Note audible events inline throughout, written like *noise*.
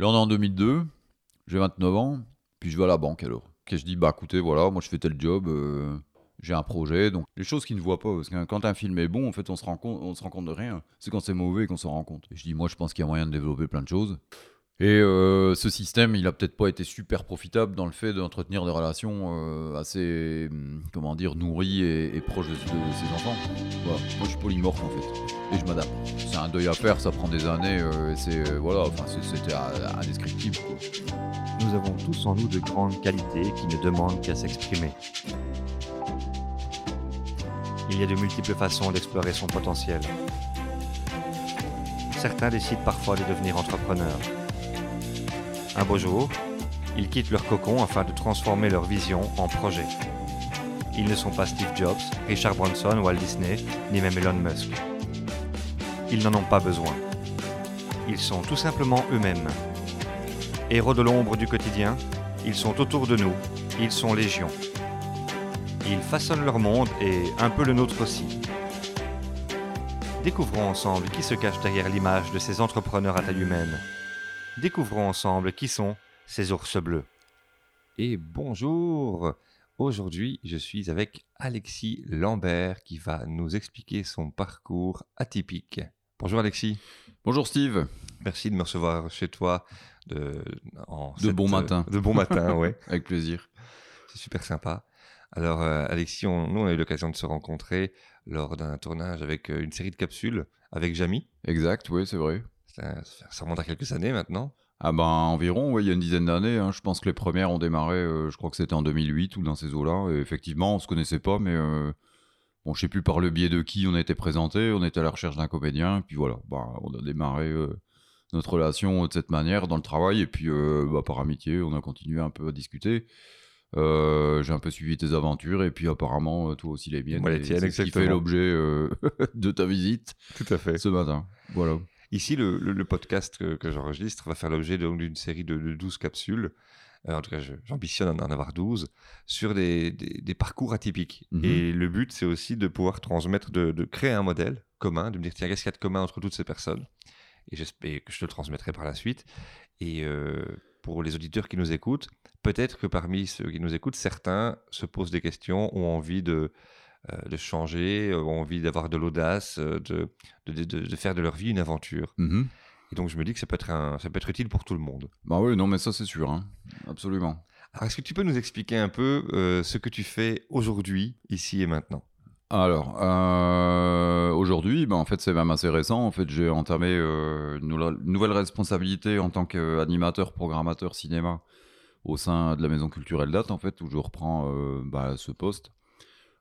Là, on est en 2002, j'ai 29 ans, puis je vais à la banque alors. Je dis, bah écoutez, voilà, moi je fais tel job, euh, j'ai un projet. Donc, les choses qu'ils ne voient pas, parce que quand un film est bon, en fait, on se rend compte, on se rend compte de rien. C'est quand c'est mauvais qu'on s'en rend compte. Et je dis, moi je pense qu'il y a moyen de développer plein de choses. Et euh, ce système, il a peut-être pas été super profitable dans le fait d'entretenir des relations euh, assez, hum, comment dire, nourries et, proches de, ses enfants. Moi, je suis polymorphe en fait, et je m'adapte. C'est un deuil à faire, ça prend des années, euh, et c'est voilà, enfin, c'était indescriptible. Nous avons tous en nous de grandes qualités qui ne demandent qu'à s'exprimer. Il y a de multiples façons d'explorer son potentiel. Certains décident parfois de devenir entrepreneurs. Un beau jour, ils quittent leur cocon afin de transformer leur vision en projet. Ils ne sont pas Steve Jobs, Richard Branson, Walt Disney, ni même Elon Musk. Ils n'en ont pas besoin. Ils sont tout simplement eux-mêmes. Héros de l'ombre du quotidien, ils sont autour de nous, ils sont légion. Ils façonnent leur monde et un peu le nôtre aussi. Découvrons ensemble qui se cache derrière l'image de ces entrepreneurs à taille humaine. Découvrons ensemble qui sont ces ours bleus. Et bonjour Aujourd'hui, je suis avec Alexis Lambert qui va nous expliquer son parcours atypique. Bonjour Alexis, Bonjour Steve. merci de me recevoir chez toi de, en De bon matin. De bon matin, *laughs* ouais. Avec plaisir. C'est super sympa. Alors, euh, Alexis, on- nous, on a eu l'occasion de se rencontrer lors d'un tournage avec euh, une série de capsules avec Jamie. Exact, oui, c'est vrai. Ça, ça remonte à quelques années maintenant. Ah ben environ, ouais, il y a une dizaine d'années. hein. Je pense que les premières ont démarré, euh, je crois que c'était en 2008 ou dans ces eaux-là. Et effectivement, on se connaissait pas, mais euh, bon, je sais plus par le biais de qui on a été présenté. On était à la recherche d'un comédien, puis voilà, bah, on a démarré euh, notre relation de cette manière dans le travail, et puis euh, bah, par amitié, on a continué un peu à discuter. J'ai un peu suivi tes aventures, et puis apparemment, toi aussi les miennes. Moi, les et tiennes, qui fait l'objet *laughs* de ta visite Tout à fait. ce matin. Voilà. Ici, le, le- le podcast que, que j'enregistre va faire l'objet d'une série de, de 12 capsules. Euh, en tout cas, j'ambitionne d'en avoir 12 sur des, des- des parcours atypiques. Mhm. Et le but, c'est aussi de pouvoir transmettre, de, de créer un modèle commun, de me dire, tiens, qu'est-ce qu'il y a de commun entre toutes ces personnes? Et j'espère que je te le transmettrai par la suite. Et euh, pour les auditeurs qui nous écoutent, peut-être que parmi ceux qui nous écoutent, certains se posent des questions, ont envie de, de changer, euh, ont envie d'avoir de l'audace, euh, de, de, de- de faire de leur vie une aventure. Mhm. Et donc je me dis que ça peut être, un- ça peut être utile pour tout le monde. Bah oui, non, mais ça c'est sûr, hein. absolument. Alors est-ce que tu peux nous expliquer un peu euh, ce que tu fais aujourd'hui, ici et maintenant? Alors, euh, aujourd'hui, ben, en fait, c'est même assez récent. En fait, j'ai entamé euh, une nouvelle- responsabilité en tant qu'animateur, programmateur cinéma au sein de la Maison Culturelle Date, en fait, où je reprends euh, bah, ce poste.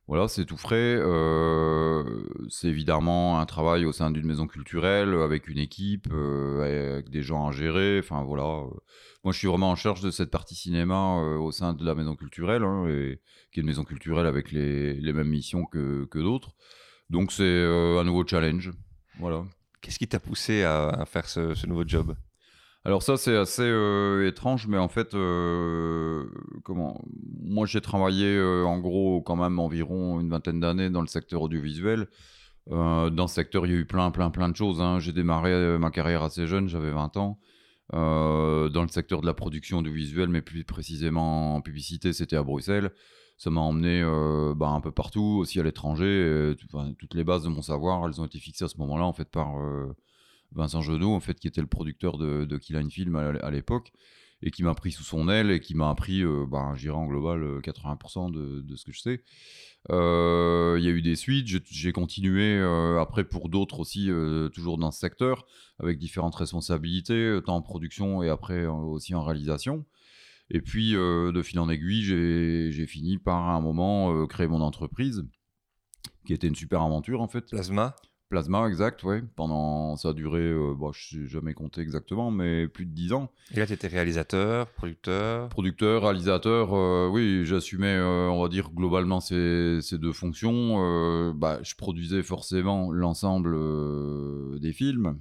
Voilà, c'est tout frais. euh, c'est évidemment un travail au sein d'une maison culturelle avec une équipe, euh, avec des gens à gérer. Enfin voilà. euh. Moi, je suis vraiment en charge de cette partie cinéma euh, au sein de la maison culturelle, hein, et, qui est une maison culturelle avec les, les mêmes missions que, que d'autres. Donc c'est euh, un nouveau challenge. Voilà. Qu'est-ce qui t'a poussé à, à faire ce, ce nouveau job? Alors ça c'est assez euh, étrange, mais en fait, euh, comment Moi j'ai travaillé euh, en gros quand même environ une vingtaine d'années dans le secteur audiovisuel. Dans ce secteur, il y a eu plein, plein, plein de choses. hein. J'ai démarré ma carrière assez jeune, j'avais 20 ans. Dans le secteur de la production audiovisuelle, mais plus précisément en publicité, c'était à Bruxelles. Ça m'a emmené bah, un peu partout, aussi à l'étranger. Toutes les bases de mon savoir, elles ont été fixées à ce moment-là, en fait, par Vincent Genot, en fait, qui était le producteur de, de Line Film à, l'époque, et qui m'a pris sous son aile et qui m'a appris, euh, bah, je dirais en global, euh, 80% de, de ce que je sais. Euh, Il y a eu des suites, j'ai- continué euh, après pour d'autres aussi, euh, toujours dans ce secteur, avec différentes responsabilités, euh, tant en production et après euh, aussi en réalisation. Et puis, euh, de fil en aiguille, j'ai fini par à un moment euh, créer mon entreprise, qui était une super aventure en fait. Plasma? Plasma, exact, ouais. Pendant, ça a duré, euh, bon, je sais jamais compté exactement, mais plus de 10 ans. Et là, tu étais réalisateur, producteur? Producteur, réalisateur, euh, oui, j'assumais, euh, on va dire, globalement ces, ces deux fonctions. Bah, je produisais forcément l'ensemble des films.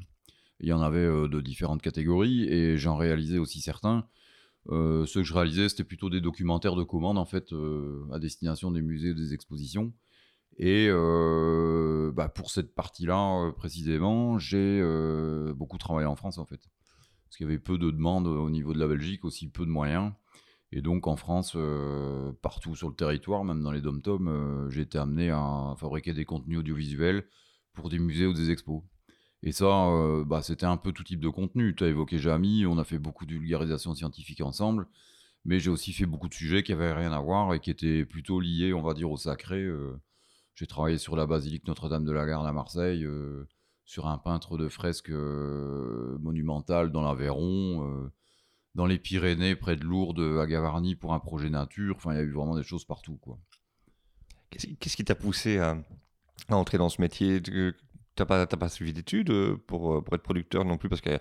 Il y en avait de différentes catégories et j'en réalisais aussi certains. Ceux que je réalisais, c'était plutôt des documentaires de commande, en fait, à destination des musées, des expositions. Et euh, bah, pour cette partie-là, précisément, j'ai euh, beaucoup travaillé en France, en fait. parce qu'il y avait peu de demandes au niveau de la Belgique, aussi peu de moyens. Et donc en France, euh, partout sur le territoire, même dans les dom-toms, j'ai été amené à fabriquer des contenus audiovisuels pour des musées ou des expos. Et ça, bah, c'était un peu tout type de contenu. Tu as évoqué Jamy, on a fait beaucoup de vulgarisation scientifique ensemble, mais j'ai aussi fait beaucoup de sujets qui avaient rien à voir et qui étaient plutôt liés, on va dire, au sacré. J'ai travaillé sur la basilique Notre-Dame de la Garde à Marseille, sur un peintre de fresques monumentales dans l'Aveyron dans les Pyrénées, près de Lourdes, à Gavarnie, pour un projet nature. Enfin, il y a eu vraiment des choses partout. quoi. Qu'est-ce qui t'a poussé à, entrer dans ce métier? Tu n'as pas, pas suivi d'études euh, pour, euh, pour être producteur non plus? Parce qu'il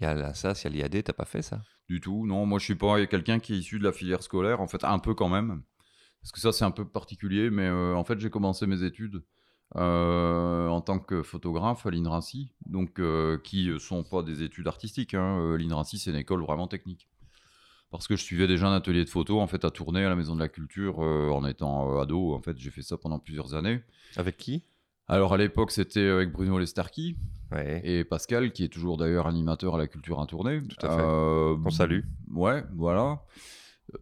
y a la SAS, il y a l'IAD, tu n'as pas fait ça? Du tout, non. Moi, je suis pas quelqu'un qui est issu de la filière scolaire. En fait, un peu quand même. Parce que ça, c'est un peu particulier. Mais euh, en fait, j'ai commencé mes études euh, en tant que photographe à l'INRACI, donc euh, qui sont pas des études artistiques. Hein. Euh, L'INRACI, c'est une école vraiment technique. Parce que je suivais déjà un atelier de photo en fait à tourner à la Maison de la Culture en étant ado. En fait, j'ai fait ça pendant plusieurs années. Avec qui? Alors à l'époque, c'était avec Bruno Lestarki et Pascal, qui est toujours d'ailleurs animateur à la culture à tourner. Tout à fait. On salue. Ouais, voilà.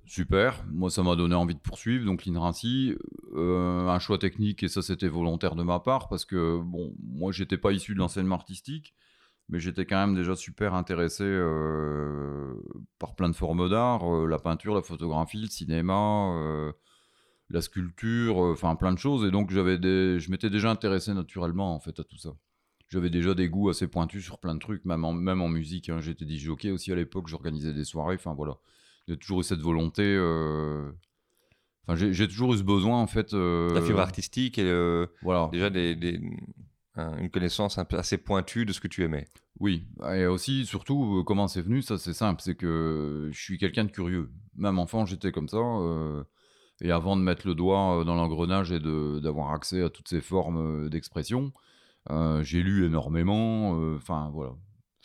Super, moi ça m'a donné envie de poursuivre, donc l'INRACI, euh, un choix technique et ça c'était volontaire de ma part parce que bon, moi j'étais pas issu de l'enseignement artistique, mais j'étais quand même déjà super intéressé euh, par plein de formes d'art, euh, la peinture, la photographie, le cinéma, la sculpture, enfin plein de choses et donc j'avais je m'étais déjà intéressé naturellement en fait à tout ça. J'avais déjà des goûts assez pointus sur plein de trucs, même en, même en musique. Hein. J'étais DJ aussi à l'époque, j'organisais des soirées, enfin voilà j'ai toujours eu cette volonté. Euh, enfin, j'ai toujours eu ce besoin, en fait. Euh, La fibre artistique et euh, voilà. déjà des, une connaissance un peu assez pointue de ce que tu aimais. Oui, et aussi, surtout, comment c'est venu, ça c'est simple, c'est que je suis quelqu'un de curieux. Même enfant, j'étais comme ça. et avant de mettre le doigt dans l'engrenage et d'avoir accès à toutes ces formes d'expression, j'ai lu énormément. Enfin, voilà.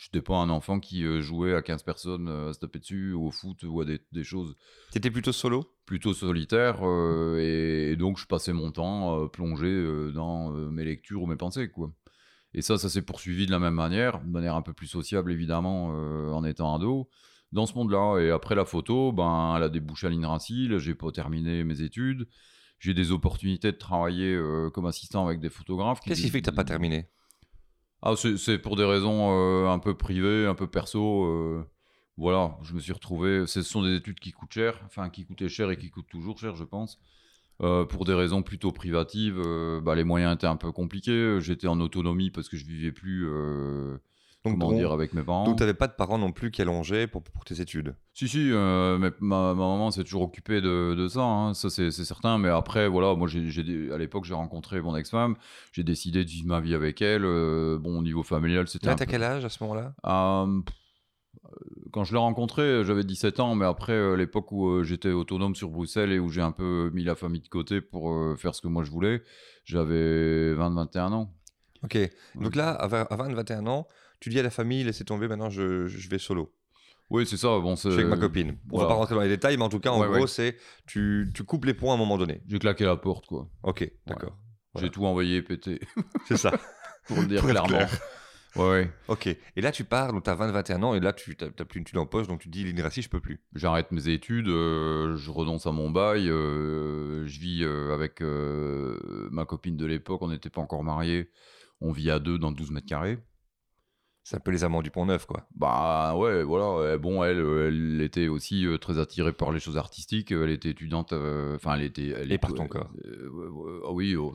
Je n'étais pas un enfant qui euh, jouait à 15 personnes euh, à se taper dessus, ou au foot, ou à des, choses. Tu étais plutôt solo? Plutôt solitaire, euh, et, donc je passais mon temps plongé dans mes lectures ou mes pensées, quoi. Et ça, ça s'est poursuivi de la même manière, de manière un peu plus sociable, évidemment, en étant ado, dans ce monde-là. Et après la photo, ben, elle a débouché à l'INRACI, j'ai pas terminé mes études. J'ai des opportunités de travailler comme assistant avec des photographes. Qu'est-ce qui fait que tu n'as pas terminé? Ah, c'est pour des raisons euh, un peu privées, un peu perso. Euh, voilà, je me suis retrouvé. Ce sont des études qui coûtent cher, enfin qui coûtaient cher et qui coûtent toujours cher, je pense. Euh, pour des raisons plutôt privatives, bah, les moyens étaient un peu compliqués. J'étais en autonomie parce que je vivais plus donc, comment dire, avec mes parents. Donc, tu n'avais pas de parents non plus qui allongeaient pour, pour tes études? Si, si, euh, mais ma, maman s'est toujours occupée de, de ça, hein, ça c'est certain. Mais après, voilà, moi, j'ai à l'époque, j'ai rencontré mon ex-femme, j'ai décidé de vivre ma vie avec elle. Euh, bon, au niveau familial, c'était. Là, t'as quel âge à ce moment-là? Euh, Quand je l'ai rencontré, j'avais 17 ans, mais après, l'époque où j'étais autonome sur Bruxelles et où j'ai un peu mis la famille de côté pour faire ce que moi je voulais, j'avais 20-21 ans. Ok, donc là, à 20-21 ans, tu dis à la famille, laissez tomber, maintenant je, je vais solo. Oui, c'est ça. Bon, je suis avec ma copine. On va pas rentrer dans les détails, mais en tout cas, en gros, c'est tu, tu, coupes les points à un moment donné. J'ai claqué la porte, quoi. Ok, d'accord. J'ai tout envoyé péter. *laughs* C'est ça. *laughs* Pour le dire clairement. *laughs* Ouais, ouais. Ok. Et là, tu pars, donc tu as 20-21 ans, et là, tu n'as plus une étude en poche, donc tu dis l'INRACI, je peux plus. J'arrête mes études, euh, je renonce à mon bail, euh, je vis euh, avec ma copine de l'époque, on n'était pas encore mariés, on vit à deux dans 12 mètres carrés. C'est un peu les amants du Pont Neuf, quoi. Bah ouais, voilà. Bon, elle, elle était aussi euh, très attirée par les choses artistiques. Elle était étudiante. Euh, enfin, elle était. Elle Et par ton corps. ah oui. Oh,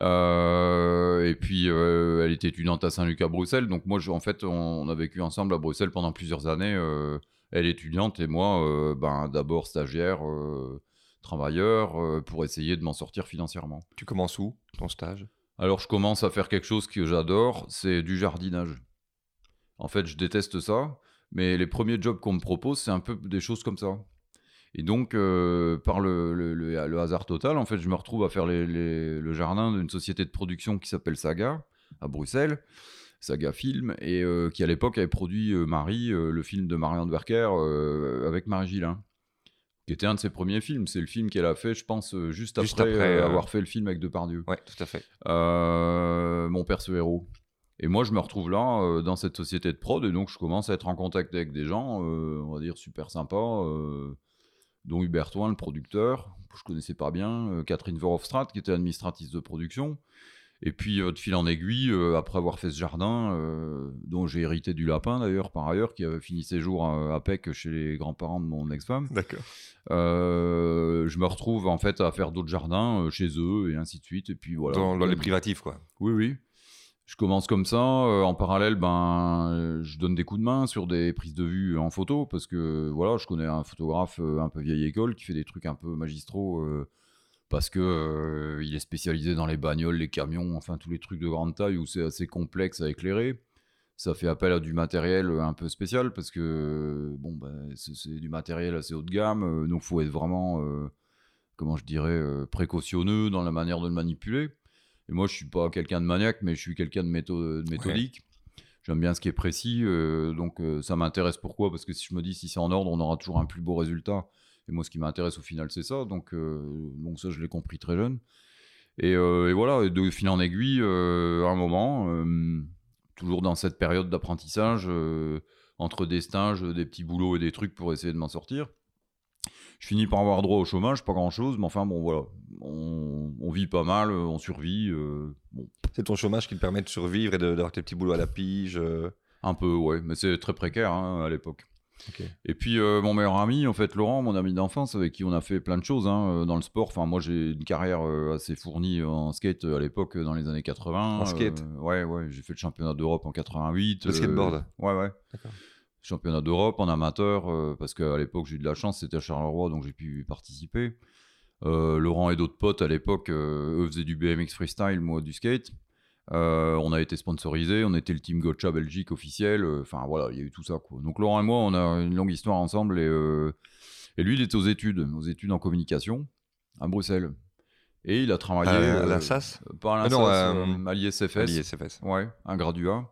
*laughs* et puis, elle était étudiante à Saint-Luc à Bruxelles. Donc, moi, en fait, on, a vécu ensemble à Bruxelles pendant plusieurs années. elle étudiante et moi, ben, d'abord stagiaire, travailleur, pour essayer de m'en sortir financièrement. Tu commences où, ton stage? Alors je commence à faire quelque chose que j'adore, c'est du jardinage. En fait, je déteste ça, mais les premiers jobs qu'on me propose, c'est un peu des choses comme ça. Et donc, euh, par le, hasard total, en fait, je me retrouve à faire le jardin d'une société de production qui s'appelle Saga, à Bruxelles, Saga Film, et euh, qui à l'époque avait produit euh, Marie, le film de Marianne Werker, avec Marie Gillin qui était un de ses premiers films. C'est le film qu'elle a fait, je pense, euh, juste, après, euh, avoir fait le film avec Depardieu. Ouais, tout à fait. Euh, Mon père, ce héros. Et moi, je me retrouve là, euh, dans cette société de prod, et donc je commence à être en contact avec des gens, euh, on va dire, super sympas, euh, dont Hubert Toin, le producteur, que je connaissais pas bien, euh, Catherine Verhofstadt, qui était administratrice de production. Et puis, euh, de fil en aiguille, euh, après avoir fait ce jardin, euh, dont j'ai hérité du lapin d'ailleurs, par ailleurs, qui avait fini ses jours à, Pec chez les grands-parents de mon ex-femme, D'accord. je me retrouve en fait à faire d'autres jardins chez eux, et ainsi de suite. Et puis voilà. Dans, dans les privatifs, quoi. Oui, oui. Je commence comme ça. euh, en parallèle, ben, je donne des coups de main sur des prises de vue en photo parce que voilà, je connais un photographe euh, un peu vieille école qui fait des trucs un peu magistraux euh, parce que euh, il est spécialisé dans les bagnoles, les camions, enfin tous les trucs de grande taille où c'est assez complexe à éclairer. Ça fait appel à du matériel un peu spécial parce que bon, ben, c'est du matériel assez haut de gamme, euh, donc faut être vraiment, euh, comment je dirais, euh, précautionneux dans la manière de le manipuler. Et moi, je suis pas quelqu'un de maniaque, mais je suis quelqu'un de, métho- de méthodique. J'aime bien ce qui est précis, euh, donc euh, ça m'intéresse. Pourquoi? Parce que si je me dis si c'est en ordre, on aura toujours un plus beau résultat. Et moi, ce qui m'intéresse au final, c'est ça. Donc, euh, donc ça, je l'ai compris très jeune. Et, euh, et voilà, de fil en aiguille, euh, à un moment, euh, toujours dans cette période d'apprentissage, euh, entre des stages, des petits boulots et des trucs pour essayer de m'en sortir. Je finis par avoir droit au chômage, pas grand chose, mais enfin bon voilà, on, on vit pas mal, euh, on survit, euh, bon, C'est ton chômage qui te permet de survivre et d'avoir tes petits boulots à la pige. euh. un peu ouais, mais c'est très précaire hein, à l'époque. Et puis euh, mon meilleur ami, en fait Laurent, mon ami d'enfance, avec qui on a fait plein de choses hein, euh, dans le sport. Enfin moi j'ai une carrière euh, assez fournie en skate à l'époque, dans les années 80. En skate Euh, Ouais ouais, j'ai fait le championnat d'Europe en 88. Le skateboard Ouais ouais. D'accord. championnat d'Europe en amateur, parce qu'à l'époque j'ai eu de la chance, c'était à Charleroi, donc j'ai pu participer. Laurent et d'autres potes à l'époque, eux faisaient du BMX freestyle, moi du skate. Euh, on a été sponsorisé, on était le team Gotcha Belgique officiel. euh, Enfin voilà, il y a eu tout ça. Quoi. Donc Laurent et moi, on a une longue histoire ensemble et, euh, et lui, il était aux études, aux études en communication à Bruxelles. Et il a travaillé. À, à euh, la SAS Pas à Ah non, l'INSAS, à l'ISFS. à l'ISFS. Ouais, un graduat.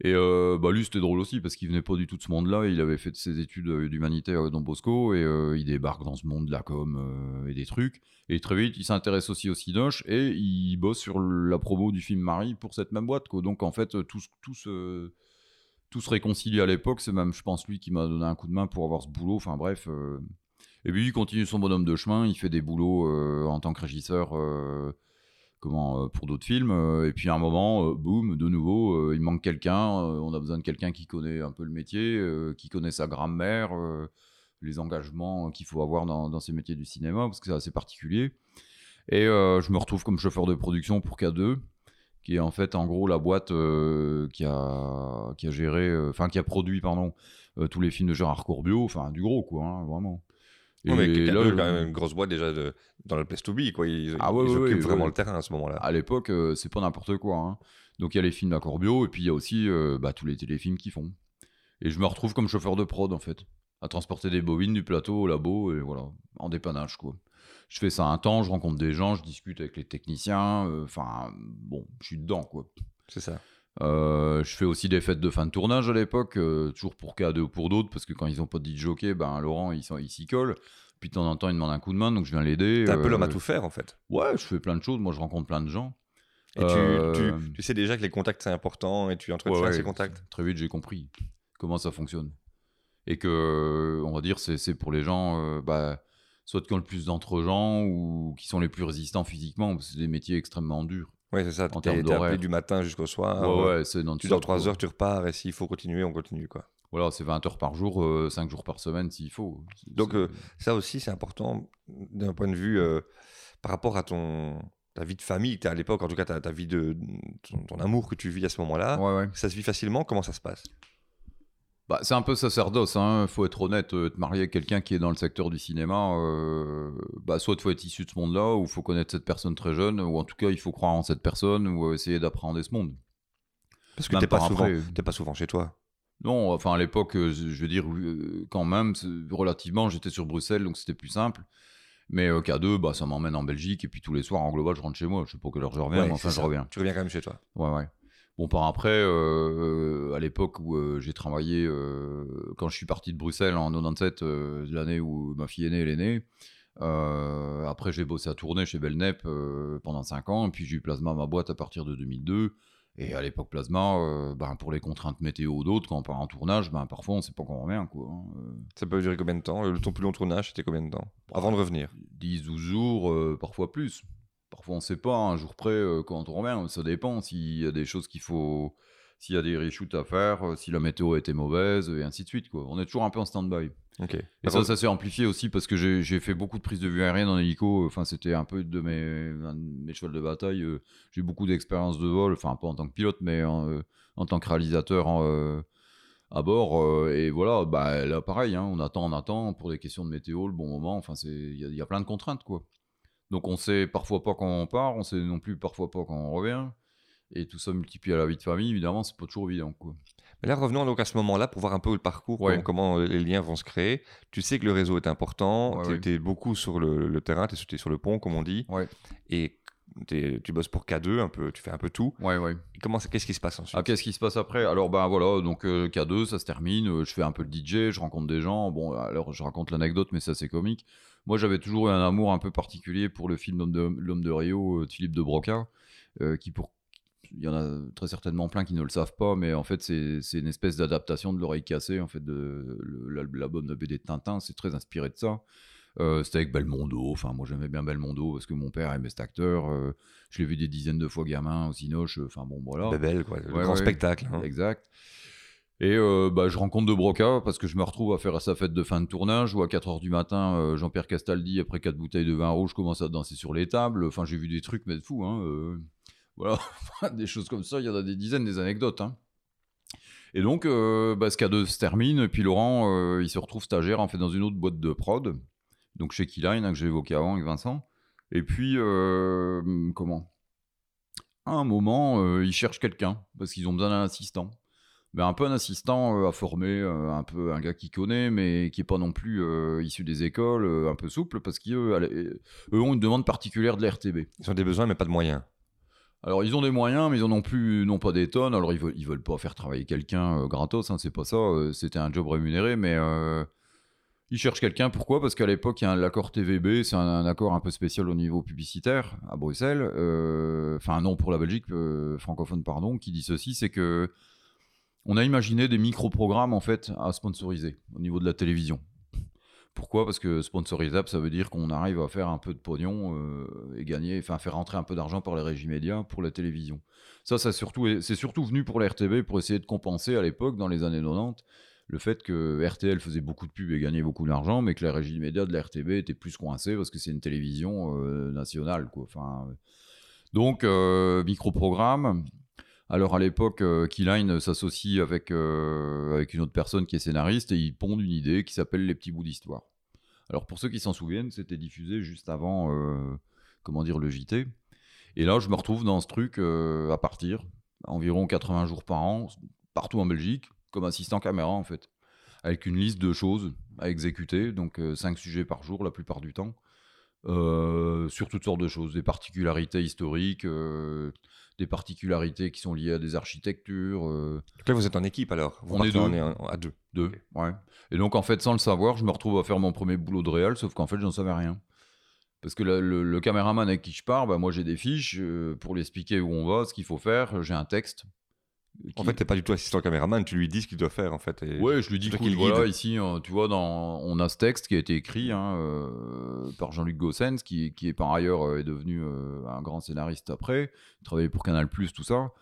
Et euh, bah lui, c'était drôle aussi parce qu'il venait pas du tout de ce monde-là. Il avait fait ses études euh, d'humanitaire à Don Bosco et euh, il débarque dans ce monde de la com euh, et des trucs. Et très vite, il s'intéresse aussi au Cinoche et il bosse sur la promo du film Marie pour cette même boîte. Donc en fait, tout, tout, se, tout se réconcilie à l'époque. C'est même, je pense, lui qui m'a donné un coup de main pour avoir ce boulot. Enfin bref. euh. Et puis il continue son bonhomme de chemin. Il fait des boulots euh, en tant que régisseur. Euh, pour d'autres films euh, et puis à un moment euh, boum de nouveau il manque quelqu'un on a besoin de quelqu'un qui connaît un peu le métier qui connaît sa grammaire les engagements qu'il faut avoir dans, ces métiers du cinéma parce que c'est assez particulier. Et je me retrouve comme chauffeur de production pour K2 qui est en fait en gros la boîte qui a qui a géré enfin qui a produit pardon tous les films de Gérard Corbiot enfin du gros quoi hein, vraiment Ouais, mais K2, là, quand même une grosse boîte déjà de, dans le place to be, quoi. Ils, Ah ouais, ils ouais, occupent ouais, vraiment le terrain à ce moment-là. à l'époque, euh, c'est pas n'importe quoi. hein. Donc il y a les films à Corbio et puis il y a aussi euh, bah, tous les téléfilms qu'ils font. Et je me retrouve comme chauffeur de prod en fait, à transporter des bobines du plateau au labo et voilà, en dépannage quoi. Je fais ça un temps, je rencontre des gens, je discute avec les techniciens, euh, enfin bon, je suis dedans quoi. C'est ça. Euh, je fais aussi des fêtes de fin de tournage à l'époque, euh, toujours pour K2 ou pour d'autres, parce que quand ils ont pas de jockey, ben Laurent il s'y colle. Puis de temps en temps il demande un coup de main, donc je viens l'aider. T'es un peu euh, l'homme à tout faire, en fait. Ouais, je fais plein de choses, moi je rencontre plein de gens. Et tu, tu, tu sais déjà que les contacts, c'est important et tu entretiens Ouais, ouais, ces contacts. Très vite, j'ai compris comment ça fonctionne. Et que, on va dire, c'est pour les gens, bah, soit qui ont le plus d'entre-gens ou qui sont les plus résistants physiquement, parce que c'est des métiers extrêmement durs. Oui, c'est ça. Termes t'es appelé du matin jusqu'au soir. ouais, euh, ouais, c'est non Tu dors 3 heures, tu repars et s'il faut continuer, on continue, quoi. Voilà, c'est 20 heures par jour, 5 jours par semaine s'il faut. Donc, euh, Ça aussi, c'est important d'un point de vue euh, par rapport à ton ta vie de famille que tu à l'époque, en tout cas ta, ta vie de ton, ton amour que tu vis à ce moment-là. ouais, ouais. Ça se vit facilement Comment ça se passe? Bah, c'est un peu sacerdoce, hein. faut être honnête, euh, te marier avec quelqu'un qui est dans le secteur du cinéma, euh, bah, soit il faut être issu de ce monde-là, ou il faut connaître cette personne très jeune, ou en tout cas il faut croire en cette personne, ou euh, essayer d'appréhender ce monde. Parce que t'es pas, souvent, pas souvent chez toi. Non, enfin à l'époque, euh, je veux dire, euh, quand même, relativement, j'étais sur Bruxelles, donc c'était plus simple. Mais euh, K2, bah, ça m'emmène en Belgique, et puis tous les soirs, en global, je rentre chez moi. Je sais pas quelle heure je reviens, Ouais, mais enfin, je reviens. Tu reviens quand même chez toi. Ouais, ouais. Bon, par après, euh, à l'époque où euh, j'ai travaillé, euh, quand je suis parti de Bruxelles en 97, euh, l'année où ma fille est née, elle est née. après, j'ai bossé à tourner chez Belnep pendant 5 ans, et puis j'ai eu Plasma, ma boîte, à partir de 2002. Et à l'époque Plasma, euh, ben, pour les contraintes météo ou d'autres, quand on part en tournage, ben, parfois on sait pas quand on revient. Quoi, hein. Euh, Ça peut durer combien de temps? Le ton plus long tournage, c'était combien de temps? Avant de revenir? 10, 12 jours, euh, parfois plus. Parfois on sait pas, un jour près, euh, quand on revient, ça dépend. S'il y a des choses qu'il faut. S'il y a des reshoots à faire, euh, si la météo était mauvaise, et ainsi de suite. Quoi. On est toujours un peu en stand-by. Ok. Et ça, ça s'est amplifié aussi parce que j'ai fait beaucoup de prises de vue aérienne en hélico. Enfin, c'était un peu de mes, un de mes chevals de bataille. Euh, J'ai beaucoup d'expérience de vol, enfin, pas en tant que pilote, mais en, en tant que réalisateur en, à bord. et voilà, bah, là, pareil, hein, on attend, on attend pour des questions de météo, le bon moment. Enfin, il y, y a plein de contraintes, quoi. Donc, on sait parfois pas quand on part, on sait non plus parfois pas quand on revient. Et tout ça multiplié à la vie de famille, évidemment, c'est pas toujours évident, quoi. Mais là, revenons donc à ce moment-là pour voir un peu le parcours, Ouais. comment, comment les liens vont se créer. Tu sais que le réseau est important, Ouais, tu ouais. es beaucoup sur le, le terrain, tu es sur le pont, comme on dit, et tu bosses pour K2, un peu, tu fais un peu tout. ouais, ouais. Et Comment, qu'est-ce qui se passe ensuite? Ah, qu'est-ce qui se passe après? Alors, ben voilà, donc euh, K2, ça se termine. euh, je fais un peu le DJ, je rencontre des gens. Bon, alors je raconte l'anecdote, mais ça c'est comique. Moi, j'avais toujours eu un amour un peu particulier pour le film L'homme de, de Rio, euh, de Philippe de Broca, euh, qui pour. Il y en a très certainement plein qui ne le savent pas, mais en fait, c'est une espèce d'adaptation de l'oreille cassée, en fait, de l'album de BD de Tintin. C'est très inspiré de ça. Euh, C'était avec Belmondo. Enfin, moi, j'aimais bien Belmondo parce que mon père aimait cet acteur. euh, je l'ai vu des dizaines de fois gamin au Cinoche. Enfin, bon, voilà. Babel, quoi, le Ouais, grand ouais. spectacle. hein. Exact. Et euh, bah, je rencontre De Broca parce que je me retrouve à faire sa fête de fin de tournage où à 4h du matin, euh, Jean-Pierre Castaldi, après 4 bouteilles de vin rouge, commence à danser sur les tables. Enfin, j'ai vu des trucs, mais de fou. Hein, euh, voilà, *laughs* des choses comme ça, il y en a des dizaines, des anecdotes. hein. Et donc, euh, bah, ce K2 se termine, et puis Laurent, euh, il se retrouve stagiaire en fait dans une autre boîte de prod, donc chez Keyline, hein, que j'ai évoqué avant avec Vincent. Et puis, euh, comment? À un moment, euh, ils cherchent quelqu'un, parce qu'ils ont besoin d'un assistant. Ben, un peu un assistant euh, à former, un peu un gars qui connaît, mais qui est pas non plus issu des écoles, un peu souple, parce qu'eux eux ont une demande particulière de la RTB. Ils ont des besoins, mais pas de moyens. Alors ils ont des moyens, mais ils en ont plus, non pas des tonnes. Alors ils veulent, ils veulent pas faire travailler quelqu'un gratos, hein, c'est pas ça. C'était un job rémunéré, mais ils cherchent quelqu'un. Pourquoi? Parce qu'à l'époque, il y a l'accord TVB, c'est un, accord un peu spécial au niveau publicitaire à Bruxelles. euh, Enfin non pour la Belgique euh, francophone, pardon, qui dit ceci, c'est que on a imaginé des micro-programmes en fait à sponsoriser au niveau de la télévision. Pourquoi? Parce que sponsorisable, ça veut dire qu'on arrive à faire un peu de pognon euh, et gagner, enfin faire rentrer un peu d'argent par les régies médias pour la télévision. Ça, ça surtout, c'est surtout venu pour la RTB pour essayer de compenser à l'époque, dans les années 90, le fait que RTL faisait beaucoup de pubs et gagnait beaucoup d'argent, mais que la régie média de la RTB était plus coincée parce que c'est une télévision euh, nationale, quoi. Enfin, euh, donc euh, micro-programme. Alors à l'époque, Keyline s'associe avec, avec une autre personne qui est scénariste et ils pondent une idée qui s'appelle Les petits bouts d'histoire. Alors pour ceux qui s'en souviennent, c'était diffusé juste avant, comment dire, le JT. Et là, je me retrouve dans ce truc à partir, environ 80 jours par an, partout en Belgique, comme assistant caméra en fait, avec une liste de choses à exécuter, donc 5 sujets par jour la plupart du temps, euh, sur toutes sortes de choses, des particularités historiques, euh, des particularités qui sont liées à des architectures. euh, Donc là, vous êtes en équipe alors Vous On est en- à deux. deux, ouais. Et donc, en fait, sans le savoir, je me retrouve à faire mon premier boulot de réal, sauf qu'en fait, j'en savais rien. Parce que le, le- le caméraman avec qui je pars, bah, moi, j'ai des fiches euh, pour lui expliquer où on va, ce qu'il faut faire. J'ai un texte. En fait, t'es pas du tout assistant caméraman, tu lui dis ce qu'il doit faire en fait. Et... Ouais, je lui dis le voilà, ici, euh, tu vois, dans, on a ce texte qui a été écrit hein, euh, par Jean-Luc Gossens, qui, qui est par ailleurs euh, est devenu euh, un grand scénariste après, il travaillait pour Canal+, tout ça.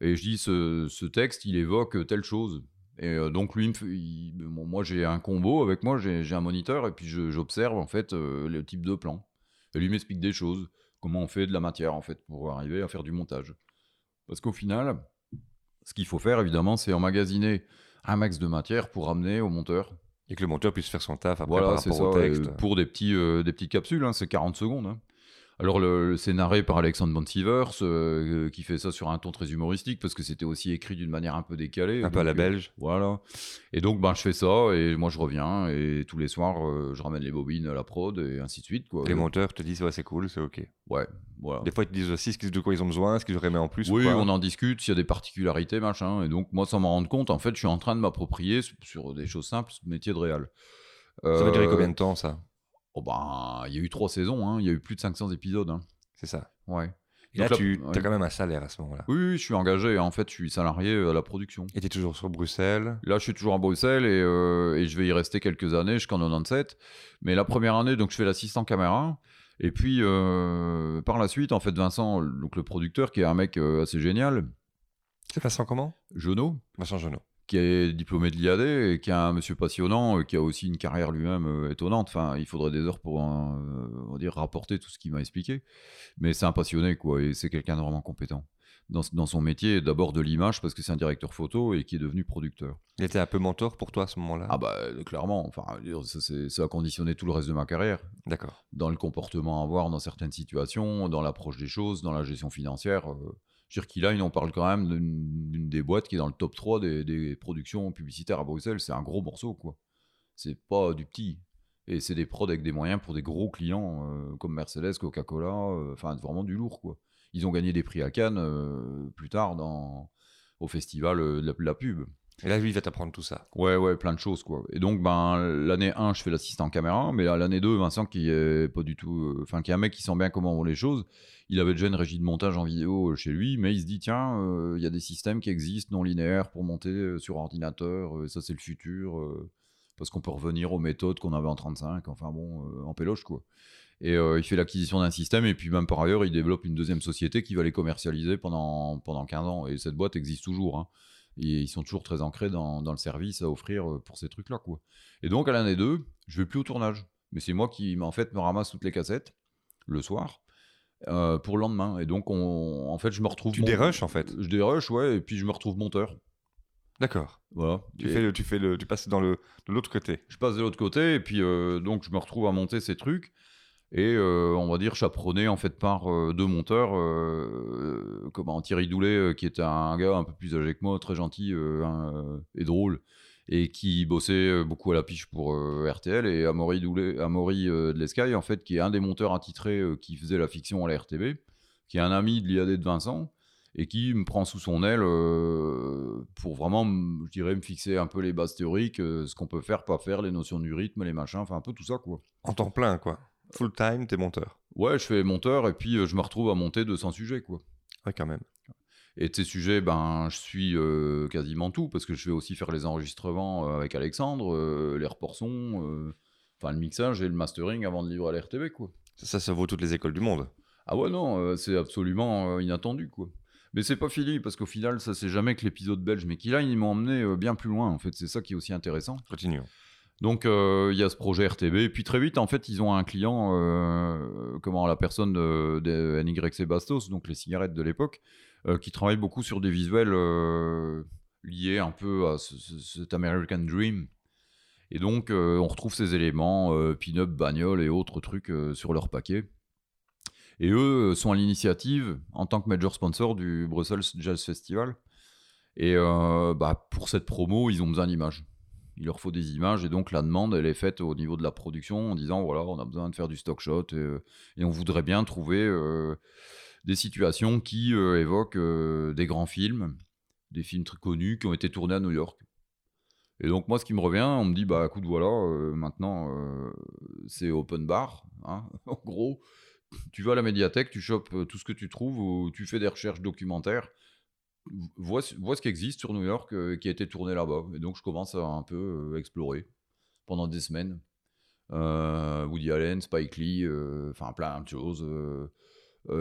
Et je dis, ce, ce texte, il évoque telle chose. Et donc, lui, il bon, moi, j'ai un combo avec moi, j'ai un moniteur, et puis j'observe, en fait, le type de plan. Et lui m'explique des choses, comment on fait de la matière, en fait, pour arriver à faire du montage. Parce qu'au final, ce qu'il faut faire, évidemment, c'est emmagasiner un max de matière pour amener au monteur. Et que le monteur puisse faire son taf après Voilà, par c'est rapport ça. au texte. pour des, petits, euh, des petites capsules, hein, c'est 40 secondes. hein. Alors, le, le- narré par Alexandre Bonsievers, euh, qui fait ça sur un ton très humoristique, parce que c'était aussi écrit d'une manière un peu décalée. Un peu à la euh, belge. Voilà. Et donc, ben, je fais ça, et moi, je reviens, et tous les soirs, euh, je ramène les bobines à la prod, et ainsi de suite. Quoi. Les monteurs te disent ouais, c'est cool, c'est ok. Ouais, voilà. Des fois, ils te disent aussi ce de quoi ils ont besoin, ce qu'ils auraient aimé en plus. ou Oui, on en discute, s'il y a des particularités, machin. Et donc, moi, sans m'en rendre compte, en fait, je suis en train de m'approprier sur- des choses simples, ce métier de réal. Ça va durer Euh, combien de temps ça? Oh ben, il y a eu trois saisons, hein, il y a eu plus de 500 épisodes. hein. C'est ça. Ouais. Et là, Donc là- tu ouais. as quand même un salaire à ce moment-là. Oui, oui, je suis engagé. En fait, je suis salarié à la production. Et tu es toujours sur Bruxelles. Là, je suis toujours à Bruxelles et, euh, et je vais y rester quelques années jusqu'en 97. Mais la première année, donc, je fais l'assistant caméra. Et puis, euh, par la suite, en fait, Vincent, donc le producteur, qui est un mec euh, assez génial, C'est Vincent comment? Jono, Vincent Genot. Qui est diplômé de l'IAD et qui est un monsieur passionnant, euh, qui a aussi une carrière lui-même euh, étonnante. Enfin, il faudrait des heures pour, euh, on va dire, rapporter tout ce qu'il m'a expliqué. Mais c'est un passionné, quoi, et c'est quelqu'un de vraiment compétent dans, dans son métier, d'abord de l'image, parce que c'est un directeur photo et qui est devenu producteur. Il était un peu mentor pour toi à ce moment-là? Ah bah, clairement, enfin, ça, a conditionné tout le reste de ma carrière, D'accord. dans le comportement à avoir dans certaines situations, dans l'approche des choses, dans la gestion financière. euh, dire qu'il a, on parle quand même d'une des boîtes qui est dans le top 3 des, productions publicitaires à Bruxelles. C'est un gros morceau, quoi. C'est pas du petit. Et c'est des prods avec des moyens pour des gros clients euh, comme Mercedes, Coca-Cola, euh, enfin vraiment du lourd, quoi. Ils ont gagné des prix à Cannes euh, plus tard au festival euh, de la, de la pub. Et là, lui, il va t'apprendre tout ça. Ouais, ouais, plein de choses, quoi. Et donc, ben, l'année 1, je fais l'assistant caméra, mais l'année 2, Vincent, qui est pas du tout. euh, Enfin, qui est un mec qui sent bien comment vont les choses, il avait déjà une régie de montage en vidéo euh, chez lui, mais il se dit, tiens, euh, il y a des systèmes qui existent non linéaires pour monter sur ordinateur, euh, ça, c'est le futur, parce qu'on peut revenir aux méthodes qu'on avait en 35, enfin bon, en péloche, quoi. Et il fait l'acquisition d'un système, et puis même par ailleurs, il développe une deuxième société qui va les commercialiser pendant, pendant 15 ans. Et cette boîte existe toujours. hein. Et ils sont toujours très ancrés dans, dans le service à offrir euh, pour ces trucs-là. quoi. Et donc, à l'année 2, je vais plus au tournage. Mais c'est moi qui, en fait, me ramasse toutes les cassettes le soir euh, pour le lendemain. Et donc, on, en fait, je me retrouve. Tu mon- dérushes, en fait. Je dérush, ouais, et puis je me retrouve monteur. D'accord. Voilà. Tu, Et- fais le, tu, fais le, tu passes dans le, de l'autre côté. je passe de l'autre côté et puis euh, donc je me retrouve à monter ces trucs et euh, on va dire chaperonné en fait par euh, deux monteurs euh, comment Thierry Doulet euh, qui était un gars un peu plus âgé que moi très gentil et drôle et qui bossait beaucoup à la piche pour RTL et Amaury Doulet de en fait qui est un des monteurs attitrés qui faisait la fiction à la RTB qui est un ami de l'IAD de Vincent et qui me prend sous son aile pour vraiment, je dirais, me fixer un peu les bases théoriques, ce qu'on peut faire, pas faire, les notions du rythme, les machins, enfin un peu tout ça, quoi. En temps plein, quoi. Full time, t'es monteur. Ouais, je fais monteur et puis euh, je me retrouve à monter 200 sujets, quoi. Ouais, quand même. Et ces sujets, ben, je suis euh, quasiment tout, parce que je vais aussi faire les enregistrements euh, avec Alexandre, euh, les reports son, euh, enfin le mixage et le mastering avant de livrer à la RTB, quoi. Ça, ça, vaut toutes les écoles du monde. Ah ouais, non, c'est absolument inattendu, quoi. Mais c'est pas fini, parce qu'au final, ça c'est jamais que l'épisode belge, mais qui là, ils m'ont emmené bien plus loin, en fait. C'est ça qui est aussi intéressant. Continuons. Donc, euh, il y a ce projet RTB, et puis très vite, en fait, ils ont un client, euh, comment, la personne de, de NYC Bastos, donc les cigarettes de l'époque, euh, qui travaille beaucoup sur des visuels liés un peu à ce- ce- cet American Dream. Et donc, on retrouve ces éléments, pin-up, bagnole et autres trucs sur leur paquet. Et eux sont à l'initiative, en tant que major sponsor du Brussels Jazz Festival. Et bah, pour cette promo, ils ont besoin d'images. Il leur faut des images, et donc la demande, elle est faite au niveau de la production en disant voilà, on a besoin de faire du stock shot, et, euh, on voudrait bien trouver euh, des situations qui euh, évoquent des grands films, des films très connus qui ont été tournés à New York. Et donc moi, ce qui me revient, on me dit bah écoute voilà, maintenant c'est open bar, hein, *laughs* en gros. Tu vas à la médiathèque, tu chopes tout ce que tu trouves, ou tu fais des recherches documentaires, vois, ce- vois ce qui existe sur New York euh, qui a été tourné là-bas. Et donc je commence à un peu euh, explorer pendant des semaines. Euh, Woody Allen, Spike Lee, euh, enfin plein de choses.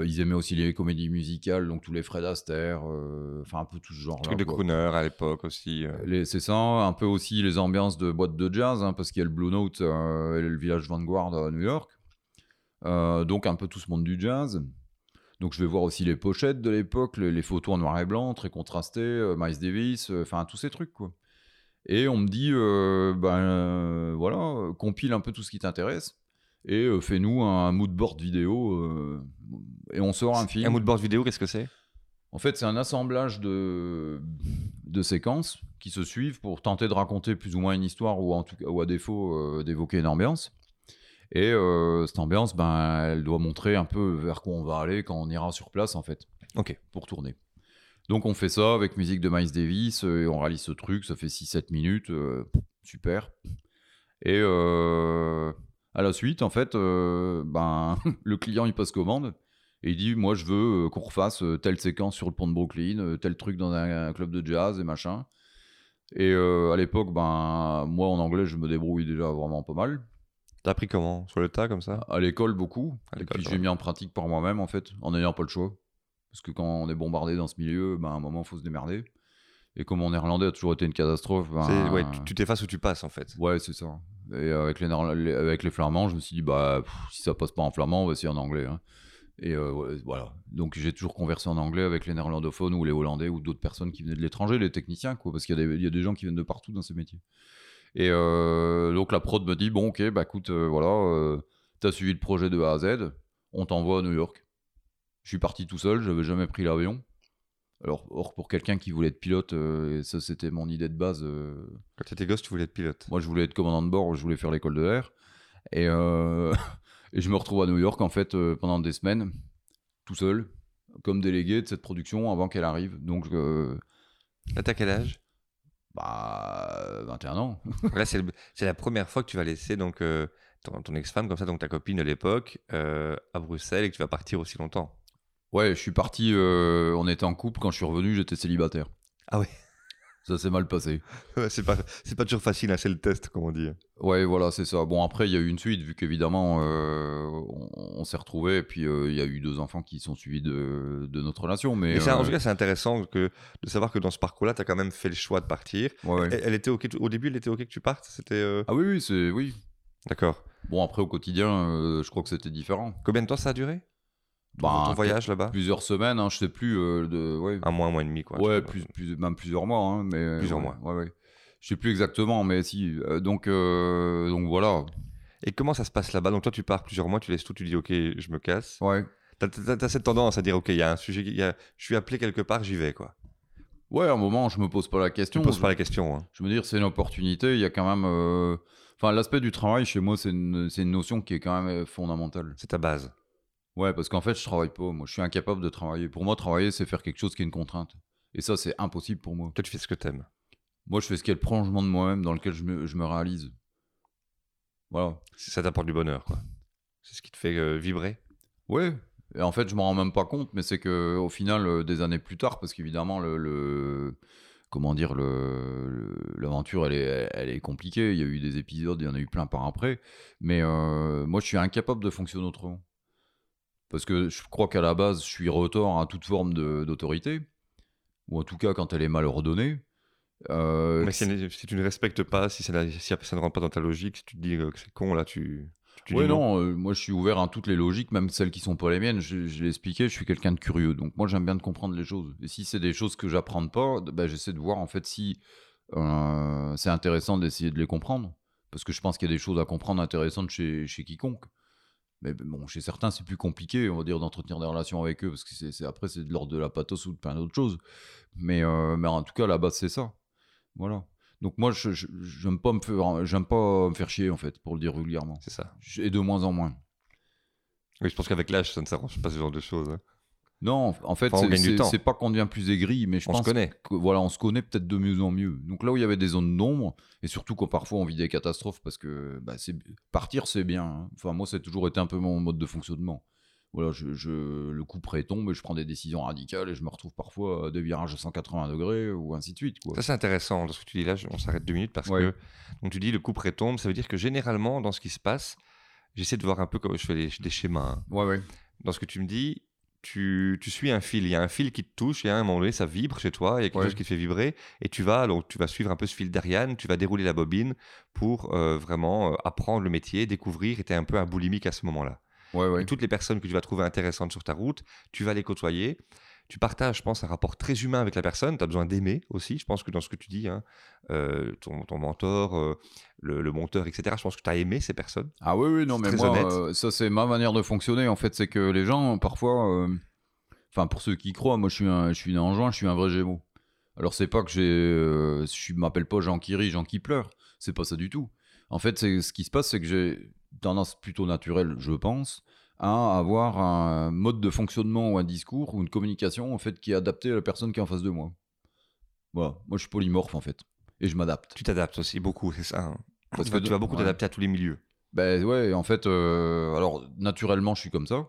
ils aimaient aussi les comédies musicales, donc tous les Fred Astaire, enfin un peu tout ce genre-là. Truc de crooner à l'époque aussi. C'est ça, un peu aussi les ambiances de boîtes de jazz, hein, parce qu'il y a le Blue Note et le village Vanguard à New York. Donc un peu tout ce monde du jazz. Donc je vais voir aussi les pochettes de l'époque, les, les photos en noir et blanc, très contrastées, euh, Miles Davis, euh, enfin tous ces trucs quoi. Et on me dit, euh, ben voilà, compile un peu tout ce qui t'intéresse et euh, fais-nous un mood board vidéo euh, et on sort un film. Un moodboard vidéo, qu'est-ce que c'est? En fait, c'est un assemblage de, de séquences qui se suivent pour tenter de raconter plus ou moins une histoire ou, en tout cas, ou à défaut euh, d'évoquer une ambiance. Et euh, cette ambiance, ben, elle doit montrer un peu vers quoi on va aller quand on ira sur place, en fait, Ok. pour tourner. Donc on fait ça avec musique de Miles Davis euh, et on réalise ce truc, ça fait 6-7 minutes, euh, super. Et euh, à la suite, en fait, ben, *laughs* le client il passe commande Et il dit Moi, je veux qu'on refasse telle séquence sur le pont de Brooklyn, tel truc dans un, un club de jazz et machin. Et à l'époque, ben, moi en anglais, je me débrouille déjà vraiment pas mal. T'as appris comment? Sur le tas, comme ça? À l'école, beaucoup. À Et puis j'ai mis en pratique par moi-même, en fait, en n'ayant pas le choix. Parce que quand on est bombardé dans ce milieu, ben, à un moment, il faut se démerder. Et comme mon néerlandais a toujours été une catastrophe, ben, C'est- ouais, tu- t'effaces ou tu passes, en fait. Ouais, c'est ça. Et avec les, avec les flamands, je me suis dit, bah, pff, si ça passe pas en flamand, on va essayer en anglais. hein. Et euh, voilà. Donc j'ai toujours conversé en anglais avec les néerlandophones ou les hollandais ou d'autres personnes qui venaient de l'étranger, les techniciens, quoi, parce qu'il y, a des- il y a des gens qui viennent de partout dans ces métiers. Et euh, donc la prod me dit, bon, ok, bah écoute, euh, voilà, euh, t'as suivi le projet de A à Z, on t'envoie à New York. Je suis parti tout seul, j'avais jamais pris l'avion. Alors, or, pour quelqu'un qui voulait être pilote, euh, et ça c'était mon idée de base. euh, Quand t'étais gosse, tu voulais être pilote. moi, je voulais être commandant de bord, je voulais faire l'école de l'air. Et, euh, *laughs* et je me retrouve à New York, en fait, pendant des semaines, tout seul, comme délégué de cette production avant qu'elle arrive. Donc, Là, t'as quel âge? Bah, 21 ans. *laughs* Là, c'est le- c'est la première fois que tu vas laisser donc, euh, ton, ton ex-femme, comme ça, donc ta copine de l'époque, euh, à Bruxelles et que tu vas partir aussi longtemps. Ouais, je suis parti, euh, on était en couple, quand je suis revenu, j'étais célibataire. Ah ouais. Ça s'est mal passé. *laughs* Ouais, c'est pas, c'est pas toujours facile, hein, c'est le test, comme on dit. Ouais, voilà, c'est ça. Bon, après, il y a eu une suite, vu qu'évidemment, euh, on, on s'est retrouvés, et puis euh, il y a eu deux enfants qui sont suivis de, de notre relation. Mais, en euh, tout cas, c'est intéressant que, de savoir que dans ce parcours-là, tu as quand même fait le choix de partir. ouais, ouais. Elle, elle était OK, au début, elle était OK que tu partes? C'était. euh, Ah oui, oui, c'est. Oui. D'accord. Bon, après, au quotidien, euh, je crois que c'était différent. Combien de temps ça a duré? Bah, ton voyage là-bas Plusieurs semaines, hein, je sais plus. euh, de, ouais, Un mois, un mois et demi, quoi. ouais tu plus, plus- même plusieurs mois. hein, mais, Plusieurs ouais, mois. Ouais, ouais. Je sais plus exactement, mais si. euh, donc, euh, donc voilà. Et comment ça se passe là-bas? Donc toi, tu pars plusieurs mois, tu laisses tout, tu dis OK, je me casse. Ouais. T'as t'as cette tendance à dire OK, il y a un sujet, y a- je suis appelé quelque part, j'y vais, quoi. Ouais, à un moment, je me pose pas la Tu question. poses je, pas la question. Hein. je me dire, c'est une opportunité. Il y a quand même. euh, Enfin, l'aspect du travail, chez moi, c'est une, une notion qui est quand même euh, fondamentale. C'est ta base. Ouais, parce qu'en fait, je travaille pas. Moi, je suis incapable de travailler. Pour moi, travailler, c'est faire quelque chose qui est une contrainte. Et ça, c'est impossible pour moi. Toi, tu fais ce que t'aimes. Moi, je fais ce qui est le prolongement de moi-même dans lequel je me, je me réalise. Voilà. Ça t'apporte du bonheur, quoi. C'est ce qui te fait euh, vibrer. Ouais. Et en fait, je m'en rends même pas compte, mais c'est que au final, euh, des années plus tard, parce qu'évidemment, le, le- comment dire, le- le- l'aventure, elle est, elle est compliquée. Il y a eu des épisodes, il y en a eu plein par après. Mais euh, moi, je suis incapable de fonctionner autrement. Parce que je crois qu'à la base, je suis retort à toute forme d'autorité, ou en tout cas quand elle est mal ordonnée. Euh, Mais si, si tu ne respectes pas, si ça, n'a- si ça ne rentre pas dans ta logique, si tu te dis euh, que c'est con, là, tu. Ouais, non, euh, moi je suis ouvert à toutes les logiques, même celles qui sont pas les miennes. Je, je l'ai expliqué, je suis quelqu'un de curieux. Donc moi j'aime bien de comprendre les choses. Et si c'est des choses que j'apprends pas, bah, j'essaie de voir en fait si euh, c'est intéressant d'essayer de les comprendre. Parce que je pense qu'il y a des choses à comprendre intéressantes chez, chez quiconque. Mais bon, chez certains c'est plus compliqué, on va dire, d'entretenir des relations avec eux, parce que c'est, après c'est de l'ordre de la pathos ou de plein d'autres choses. Mais, euh, mais en tout cas, la base c'est ça. Voilà. Donc moi, je, je- j'aime pas me faire, j'aime pas me faire chier en fait, pour le dire vulgairement. C'est ça. Et de moins en moins. Oui, je pense qu'avec l'âge, ça ne s'arrange pas ce genre de choses. hein. Non, en fait, Enfin, c'est- pas qu'on devient plus aigri, mais je On se pense connaît. que voilà, on se connaît peut-être de mieux en mieux. Donc là où il y avait des zones d'ombre, et surtout quand parfois on vit des catastrophes, parce que bah, c'est partir c'est bien. hein. Enfin moi, c'est toujours été un peu mon mode de fonctionnement. Voilà, je, je- le coup près tombe et je prends des décisions radicales et je me retrouve parfois à des virages à 180 degrés ou ainsi de suite. Quoi. Ça, c'est intéressant dans ce que tu dis là. On s'arrête deux minutes parce Ouais. que donc tu dis le coup près tombe. Ça veut dire que généralement, dans ce qui se passe, j'essaie de voir un peu comme je fais les- des schémas. hein. Ouais, ouais. Dans ce que tu me dis, tu, tu suis un fil. Il y a un fil qui te touche et à un moment donné, ça vibre chez toi. Il y a quelque Ouais. chose qui te fait vibrer et tu vas donc tu vas suivre un peu ce fil d'Ariane. Tu vas dérouler la bobine pour euh, vraiment euh, apprendre le métier, découvrir. Et tu es un peu un boulimique à ce moment-là. Ouais, ouais. Et toutes les personnes que tu vas trouver intéressantes sur ta route, tu vas les côtoyer. Tu partages, je pense, un rapport très humain avec la personne. Tu as besoin d'aimer aussi. Je pense que dans ce que tu dis, hein, euh, ton, ton mentor, euh, le, le monteur, etc., je pense que tu as aimé ces personnes. Ah oui, oui, non, mais moi, honnête. euh, ça c'est ma manière de fonctionner. En fait, c'est que les gens, parfois, enfin pour ceux qui croient, moi je suis un, je suis né en juin, je suis un vrai Gémeaux. Alors c'est pas que j'ai, je m'appelle pas Jean qui rit, Jean qui pleure. C'est pas ça du tout. En fait, c'est ce qui se passe, c'est que j'ai tendance plutôt naturelle, je pense, à avoir un mode de fonctionnement ou un discours ou une communication en fait qui est adapté à la personne qui est en face de moi. Voilà, moi je suis polymorphe en fait et je m'adapte. Tu t'adaptes aussi beaucoup, c'est ça. hein? Parce tu, vas, que- tu vas beaucoup ouais. t'adapter à tous les milieux. Ben ouais, en fait, euh, alors naturellement, je suis comme ça.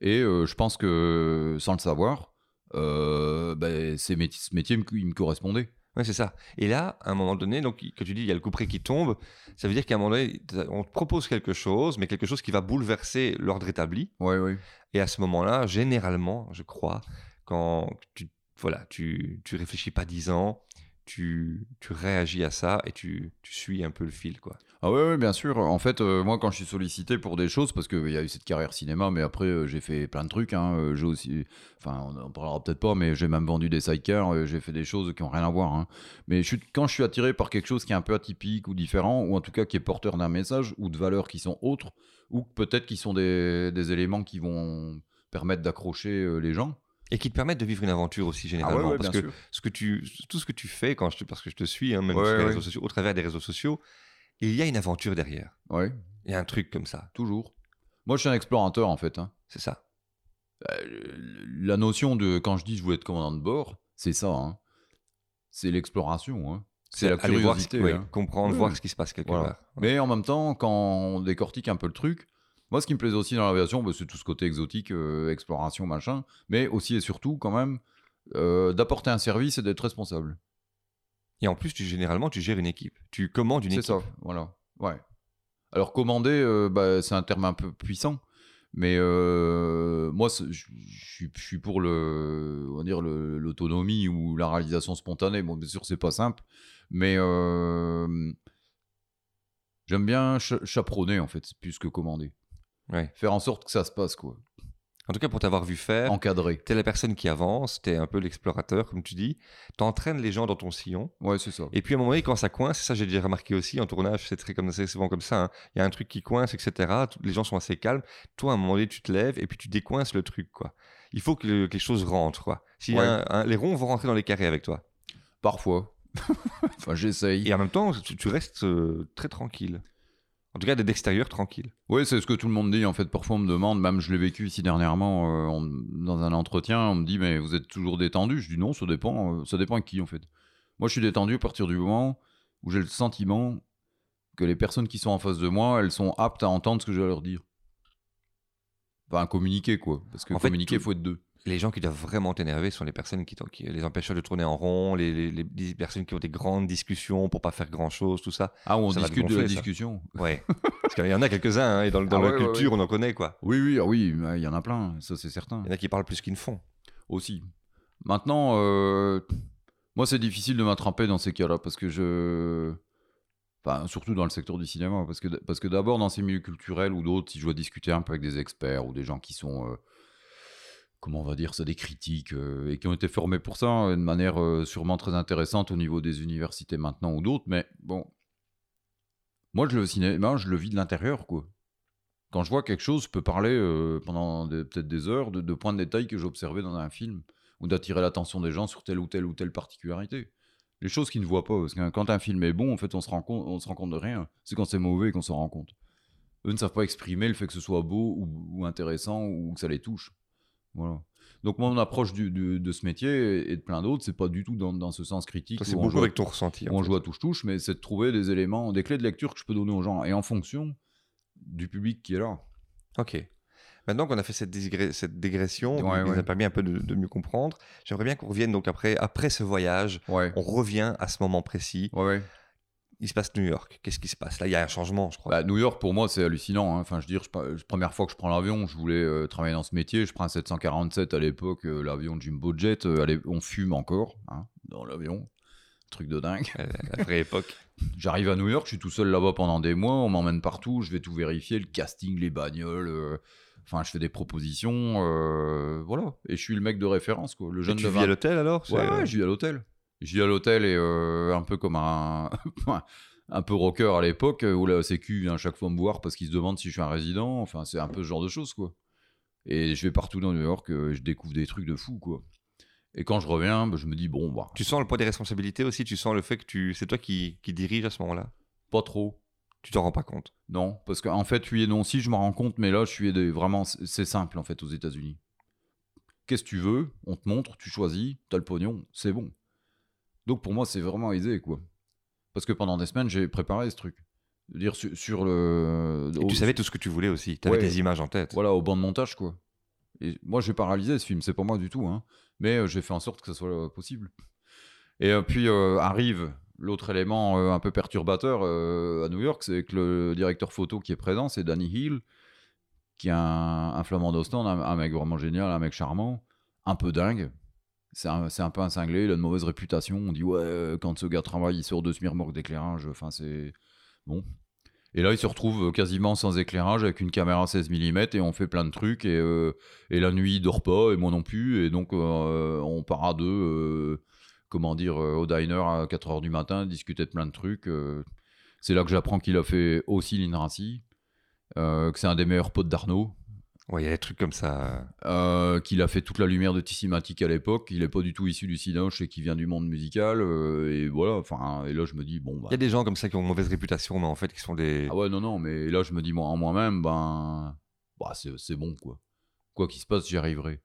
Et euh, je pense que, sans le savoir, euh, ben, ces ce métier, me- il me correspondait. Ouais, c'est ça. Et là, à un moment donné, donc, que tu dis, il y a le couperet qui tombe, ça veut dire qu'à un moment donné, on te propose quelque chose, mais quelque chose qui va bouleverser l'ordre établi. Ouais, ouais. Et à ce moment-là, généralement, je crois, quand tu, voilà, tu, tu réfléchis pas dix ans, tu, tu réagis à ça et tu, tu suis un peu le fil, quoi. Ah ouais, ouais, bien sûr. En fait, euh, moi, quand je suis sollicité pour des choses, parce qu'il y a eu cette carrière cinéma, mais après, euh, j'ai fait plein de trucs. Hein, euh, j'ai aussi, enfin, on en parlera peut-être pas, mais j'ai même vendu des sidecars. j'ai fait des choses qui ont rien à voir. hein. Mais je suis, quand je suis attiré par quelque chose qui est un peu atypique ou différent, ou en tout cas qui est porteur d'un message ou de valeurs qui sont autres, ou peut-être qui sont des, des éléments qui vont permettre d'accrocher les gens. Et qui te permettent de vivre une aventure aussi, Ah généralement. parce que ce que tu, tout ce que tu fais, quand je parce que je te suis, hein, même Ouais, sur les ouais. réseaux sociaux, au travers des réseaux sociaux, il y a une aventure derrière. Ouais, Il y a un truc comme ça. toujours. Moi, je suis un explorateur en fait. hein. C'est ça. Euh, la notion de quand je dis je voulais être commandant de bord, c'est ça. hein. C'est l'exploration. hein. C'est la aller voir ce- curiosité. hein. comprendre, Oui, voir oui. ce qui se passe quelque Voilà. part. Mais en même temps, quand on décortique un peu le truc, moi, ce qui me plaisait aussi dans l'aviation, bah, c'est tout ce côté exotique, euh, exploration, machin, mais aussi et surtout, quand même, euh, d'apporter un service et d'être responsable. Et en plus, tu, généralement, tu gères une équipe. Tu commandes une C'est équipe. ça, voilà. Ouais. Alors, commander, euh, bah, c'est un terme un peu puissant, mais euh, moi, c'est- je suis- pour le, on va dire le- l'autonomie ou la réalisation spontanée. Bon, bien sûr, c'est pas simple, mais euh, j'aime bien cha- chaperonner, en fait, plus que commander. Ouais. Faire en sorte que ça se passe, quoi. En tout cas, pour t'avoir vu faire, Encadrer. t'es la personne qui avance, t'es un peu l'explorateur, comme tu dis. T'entraînes les gens dans ton sillon. Ouais, c'est ça. Et puis à un moment donné, quand ça coince, ça j'ai déjà remarqué aussi en tournage, c'est très comme c'est souvent comme ça. hein. Il y a un truc qui coince, etc. Les gens sont assez calmes. Toi, à un moment donné, tu te lèves et puis tu décoinces le truc, quoi. Il faut que, le- que les choses rentrent, quoi. Ouais. un- un- les ronds vont rentrer dans les carrés avec toi. Parfois. *laughs* enfin, j'essaye. Et en même temps, tu, tu restes euh, très tranquille. En tout cas, d'extérieur, tranquille. Oui, c'est ce que tout le monde dit. En fait, parfois on me demande, même je l'ai vécu ici dernièrement euh, on- dans un entretien, on me dit mais vous êtes toujours détendu? Je dis non, ça dépend. euh, ça dépend de qui en fait. Moi, je suis détendu à partir du moment où j'ai le sentiment que les personnes qui sont en face de moi, elles sont aptes à entendre ce que je vais leur dire. Enfin, communiquer quoi. Parce que En communiquer, il tout- faut être deux. Les gens qui doivent vraiment t'énerver sont les personnes qui, les empêchent de tourner en rond, les, les- les- les personnes qui ont des grandes discussions pour pas faire grand chose, tout ça. Ah, on Ça discute de la ça. discussion. Ouais. Parce qu'il y en a quelques-uns, hein, et dans, dans Ah la ouais, culture, ouais. on en connaît, quoi. Oui, oui, ah oui, il y en a plein. Ça, c'est certain. Il y en a qui parlent plus qu'ils ne font. aussi. Maintenant, euh, moi, c'est difficile de m'attraper dans ces cas-là parce que je. Enfin, surtout dans le secteur du cinéma. Parce que, parce que d'abord, dans ces milieux culturels ou d'autres, si je dois discuter un peu avec des experts ou des gens qui sont. euh, comment on va dire ça Des critiques euh, et qui ont été formés pour ça euh, de manière euh, sûrement très intéressante au niveau des universités maintenant ou d'autres. Mais bon. Moi, je, le cinéma, je le vis de l'intérieur, quoi. Quand je vois quelque chose, je peux parler euh, pendant peut-être des heures de, points de détail que j'ai observés dans un film ou d'attirer l'attention des gens sur telle ou telle ou telle particularité. Les choses qu'ils ne voient pas, parce que quand un film est bon, en fait, on se rend compte, on se rend compte de rien. C'est quand c'est mauvais qu'on s'en rend compte. Eux ne savent pas exprimer le fait que ce soit beau ou intéressant ou que ça les touche. Voilà. Donc mon approche du- du- de ce métier et de plein d'autres, c'est pas du tout dans, dans ce sens critique. C'est joue- avec ton ressenti. en on fait. joue à touche-touche, mais c'est de trouver des éléments, des clés de lecture que je peux donner aux gens, et en fonction du public qui est là. Ok. Maintenant qu'on a fait cette, dégression, Ouais, qui nous ouais. a permis un peu de, de mieux comprendre, j'aimerais bien qu'on revienne donc après, après ce voyage. Ouais. On revient à ce moment précis. Il se passe New York. Qu'est-ce qui se passe? Là, il y a un changement, je crois. Bah, New York, pour moi, c'est hallucinant. hein. Enfin, je veux dire, je, première fois que je prends l'avion, je voulais euh, travailler dans ce métier. Je prends un 747 à l'époque, euh, l'avion Jumbo Jet. euh, allez, on fume encore hein, dans l'avion. Truc de dingue. Euh, la vraie époque. *laughs* J'arrive à New York, je suis tout seul là-bas pendant des mois. On m'emmène partout, je vais tout vérifier, le casting, les bagnoles. Enfin, je fais des propositions. voilà. Et je suis le mec de référence, quoi. Le Et jeune tu de vis 20 à l'hôtel alors? Ouais, ouais, je vis à l'hôtel. Je vis à l'hôtel et euh, un peu comme *laughs* un, un peu rocker à l'époque où la sécu vient chaque fois me voir parce qu'ils se demandent si je suis un résident. Enfin, c'est un peu ce genre de choses, quoi. Et je vais partout dans New York, euh, je découvre des trucs de fou, quoi. Et quand je reviens, bah, je me dis, bon, bah, Tu sens le poids des responsabilités aussi Tu sens le fait que tu... c'est toi qui, qui dirige à ce moment-là? Pas trop. Tu t'en rends pas compte? Non, parce qu'en fait, oui et non, si je me rends compte, mais là, je suis aidé. Vraiment, c'est simple, en fait, aux États-Unis. Qu'est-ce que tu veux? On te montre, tu choisis, t'as le pognon, c'est bon. Donc pour moi, c'est vraiment aisé, quoi. Parce que pendant des semaines, j'ai préparé ce truc. Je veux dire, sur, sur le. Et au- tu savais tout ce que tu voulais aussi. Tu avais Ouais. des images en tête. Voilà, au banc de montage, quoi. Et moi, j'ai pas réalisé ce film, c'est pas moi du tout, hein. mais euh, j'ai fait en sorte que ça soit euh, possible. Et euh, puis euh, arrive l'autre élément euh, un peu perturbateur euh, à New York, c'est que le directeur photo qui est présent, c'est Danny Hill, qui est un, un flamand d'Ostende, un, un mec vraiment génial, un mec charmant, un peu dingue. C'est un, un peu un cinglé, il a une mauvaise réputation. On dit, ouais, euh, quand ce gars travaille, il sort de ce remorque d'éclairage. Enfin, c'est. Bon. Et là, il se retrouve euh, quasiment sans éclairage avec une caméra 16 mm et on fait plein de trucs. Et, euh, et la nuit, il dort pas, et moi non plus. Et donc, on part à deux, comment dire, au diner à 4 h du matin, discuter de plein de trucs. C'est là que j'apprends qu'il a fait aussi l'INRACI, que c'est un des meilleurs potes d'Arnaud, Ouais, il y a des trucs comme ça. euh, qu'il a fait toute la lumière de Tissimatic à l'époque, qu'il est pas du tout issu du Cinoche et qu'il vient du monde musical. euh, et voilà, enfin, et là, je me dis, bon, bah. Il y a des gens comme ça qui ont une mauvaise réputation, mais en fait, qui sont des. Ah ouais, non, non, mais là, je me dis, moi, en moi-même, ben. Bah, c'est c'est bon, quoi. Quoi qu'il se passe, j'y arriverai.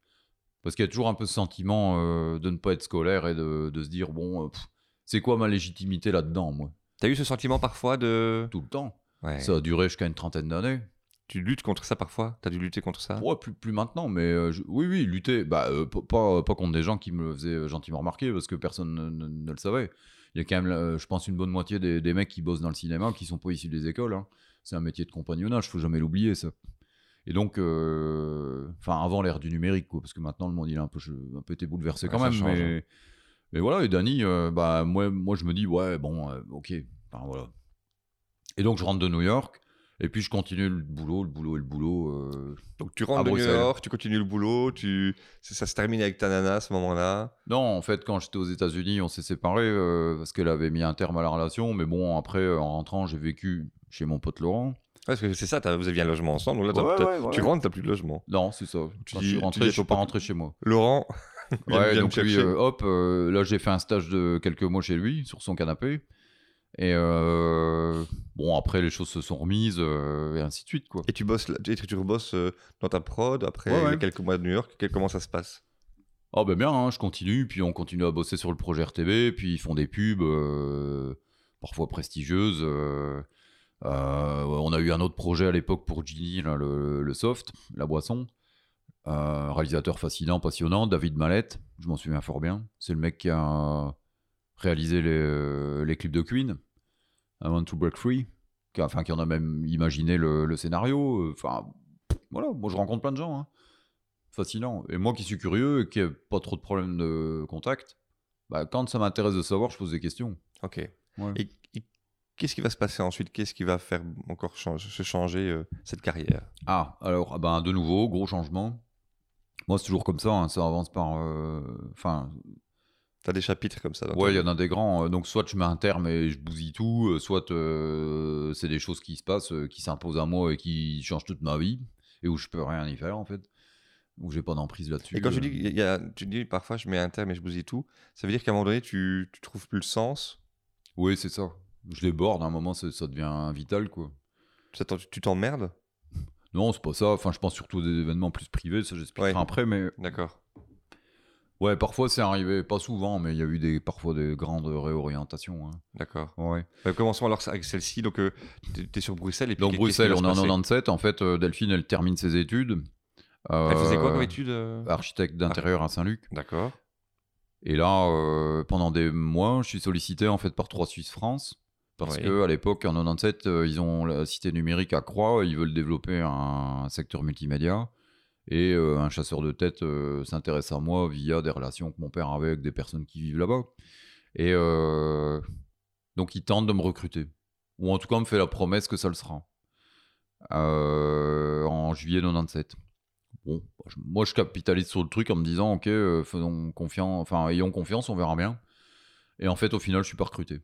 Parce qu'il y a toujours un peu ce sentiment euh, de ne pas être scolaire et de, de se dire, bon, euh, pff, c'est quoi ma légitimité là-dedans, moi? T'as eu ce sentiment parfois de. Tout le temps. Ouais. Ça a duré jusqu'à une trentaine d'années. Tu luttes contre ça parfois? T'as dû lutter contre ça? Ouais, plus, plus maintenant, mais euh, je- oui, oui, lutter. Bah, euh, pas, pas contre des gens qui me le faisaient euh, gentiment remarquer parce que personne ne, ne- ne le savait. Il y a quand même, euh, je pense, une bonne moitié des, des mecs qui bossent dans le cinéma qui sont pas issus des écoles. hein. C'est un métier de compagnonnage, faut jamais l'oublier, ça. Et donc, enfin, avant l'ère du numérique, quoi, parce que maintenant le monde il a un peu, un peu été bouleversé Ouais, quand même. change, mais, mais voilà, et Danny, euh, bah, moi, moi je me dis, ouais, bon, ok, enfin, voilà. Et donc je rentre de New York, et puis je continue le boulot, le boulot et le boulot. euh, Donc tu rentres de New. York, tu continues le boulot, tu... ça se termine avec ta nana à ce moment-là. Non, en fait, quand j'étais aux États-Unis, on s'est séparés euh, parce qu'elle avait mis un terme à la relation. Mais bon, après, en rentrant, j'ai vécu chez mon pote Laurent. Ouais, parce que c'est ça, vous aviez un logement ensemble, donc là, Ouais, ouais, tu rentres, t'as plus de logement. Non, c'est ça. Tu Quand dis- je suis rentré, je suis pas rentré chez moi. Laurent, Ouais, *laughs* donc lui, euh, hop, là, j'ai fait un stage de quelques mois chez lui, sur son canapé. Et euh, bon, après, les choses se sont remises euh, et ainsi de suite, quoi. Et tu bosses, et tu rebosses euh, dans ta prod après Ouais, ouais. les quelques mois de New York? quel- comment ça se passe? Ah ben bien, hein, je continue, puis on continue à bosser sur le projet RTB, puis ils font des pubs, parfois prestigieuses. on a eu un autre projet à l'époque pour Ginny, là, le, le soft, la boisson. Réalisateur fascinant, passionnant, David Mallette, je m'en souviens fort bien. C'est le mec qui a réalisé les, euh, les clips de Queen, I Want to Break Free, qui enfin qui en a même imaginé le, le scénario. euh, Enfin, voilà, moi je rencontre plein de gens. hein fascinant. Et moi qui suis curieux et qui n'ai pas trop de problèmes de contact, bah, quand ça m'intéresse de savoir, je pose des questions. Ok. Ouais. Et, et qu'est-ce qui va se passer ensuite? Qu'est-ce qui va faire encore se changer euh, cette carrière? Ah, alors, ah ben, de nouveau, gros changement. Moi, c'est toujours comme ça, hein, ça avance par. euh, Enfin, T'as des chapitres comme ça dans ouais, il y en a des grands. euh, Donc, soit je mets un terme et je bousille tout, euh, soit euh, c'est des choses qui se passent, qui s'imposent à moi et qui changent toute ma vie, et où je peux rien y faire, en fait. Où j'ai pas d'emprise là-dessus. Et quand tu dis, il y a- tu dis parfois je mets un terme et je bousille tout, ça veut dire qu'à un moment donné tu, tu trouves plus le sens? Oui, c'est ça. Je déborde, à un moment, ça ça devient vital, quoi. Ça Tu t'emmerdes? Non, c'est pas ça. Enfin, je pense surtout des événements plus privés, ça j'expliquerai Ouais. après, mais D'accord. Ouais, parfois c'est arrivé, pas souvent, mais il y a eu des, parfois des grandes réorientations. hein. D'accord. Ouais. Euh, commençons alors avec celle-ci. Donc, euh, t'es- t'es sur Bruxelles. Et puis Donc Bruxelles, on est en passer 97. En fait, euh, Delphine, elle termine ses études. Elle faisait quoi Euh, comme étude euh? Architecte d'intérieur à Saint-Luc. D'accord. Et là, euh, pendant des mois, je suis sollicité en fait par Trois Suisse France. Parce Oui. que à l'époque, en 97, euh, ils ont la cité numérique à Croix, ils veulent développer un secteur multimédia. Et euh, un chasseur de tête euh, s'intéresse à moi via des relations que mon père avait avec des personnes qui vivent là-bas. Et euh, donc, il tente de me recruter. Ou en tout cas, me fait la promesse que ça le sera. Euh, en juillet 97. Bon, moi, je capitalise sur le truc en me disant, ok, faisons confiance, enfin, ayons confiance, on verra bien. Et en fait, au final, je suis pas recruté.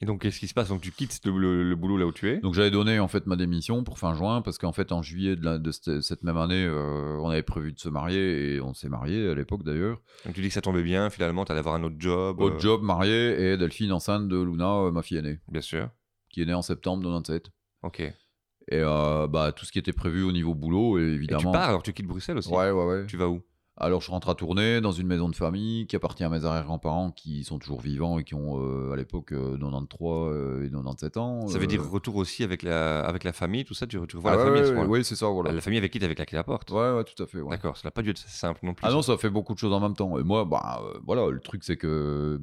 Et donc, qu'est-ce qui se passe? Donc, tu quittes le, le- le boulot là où tu es. Donc j'avais donné en fait ma démission pour fin juin parce qu'en fait en juillet de, la- de cette, cette même année euh, on avait prévu de se marier et on s'est marié à l'époque d'ailleurs. Donc, tu dis que ça tombait bien. Finalement, tu allais avoir un autre job. Autre euh, job, marié et Delphine enceinte de Luna, euh, ma fille aînée, Bien sûr. qui est née en septembre 97. Ok. Et bah tout ce qui était prévu au niveau boulot et tu évidemment. pars alors Tu quittes Bruxelles aussi Ouais ouais ouais. Tu vas où? Alors, je rentre à tourner dans une maison de famille qui appartient à mes arrière-grands-parents qui sont toujours vivants et qui ont euh, à l'époque euh, 93 euh, et 97 ans. Ça veut dire Euh, retour aussi avec la, avec la famille, tout ça Tu, tu revois ah la ouais, famille à ouais, ouais, c'est ça, voilà. La famille avec qui tu claqué la porte Ouais, ouais, tout à fait. ouais. D'accord, ça n'a pas dû être simple non plus. Ah ça. non, ça fait beaucoup de choses en même temps. Et moi, bah, voilà, le truc, c'est que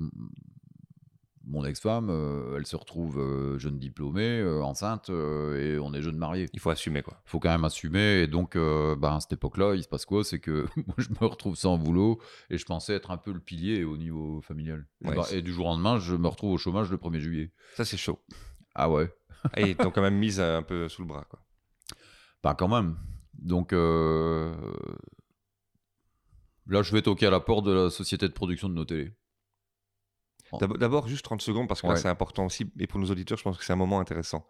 mon ex-femme, euh, elle se retrouve euh, jeune diplômée, euh, enceinte, et on est jeune mariés. Il faut assumer quoi. Il faut quand même assumer. Et donc, bah, à cette époque-là, il se passe quoi? C'est que *laughs* moi, je me retrouve sans boulot, et je pensais être un peu le pilier au niveau familial. Ouais, bah, et du jour au lendemain, je me retrouve au chômage le 1er juillet. Ça, c'est chaud. Ah ouais Et ils t'ont quand même mise un peu sous le bras quoi. Bah quand même. Donc là, je vais toquer à la porte de la société de production de nos télés. D'ab- D'abord, juste 30 secondes, parce que Ouais. c'est important aussi. Et pour nos auditeurs, je pense que c'est un moment intéressant.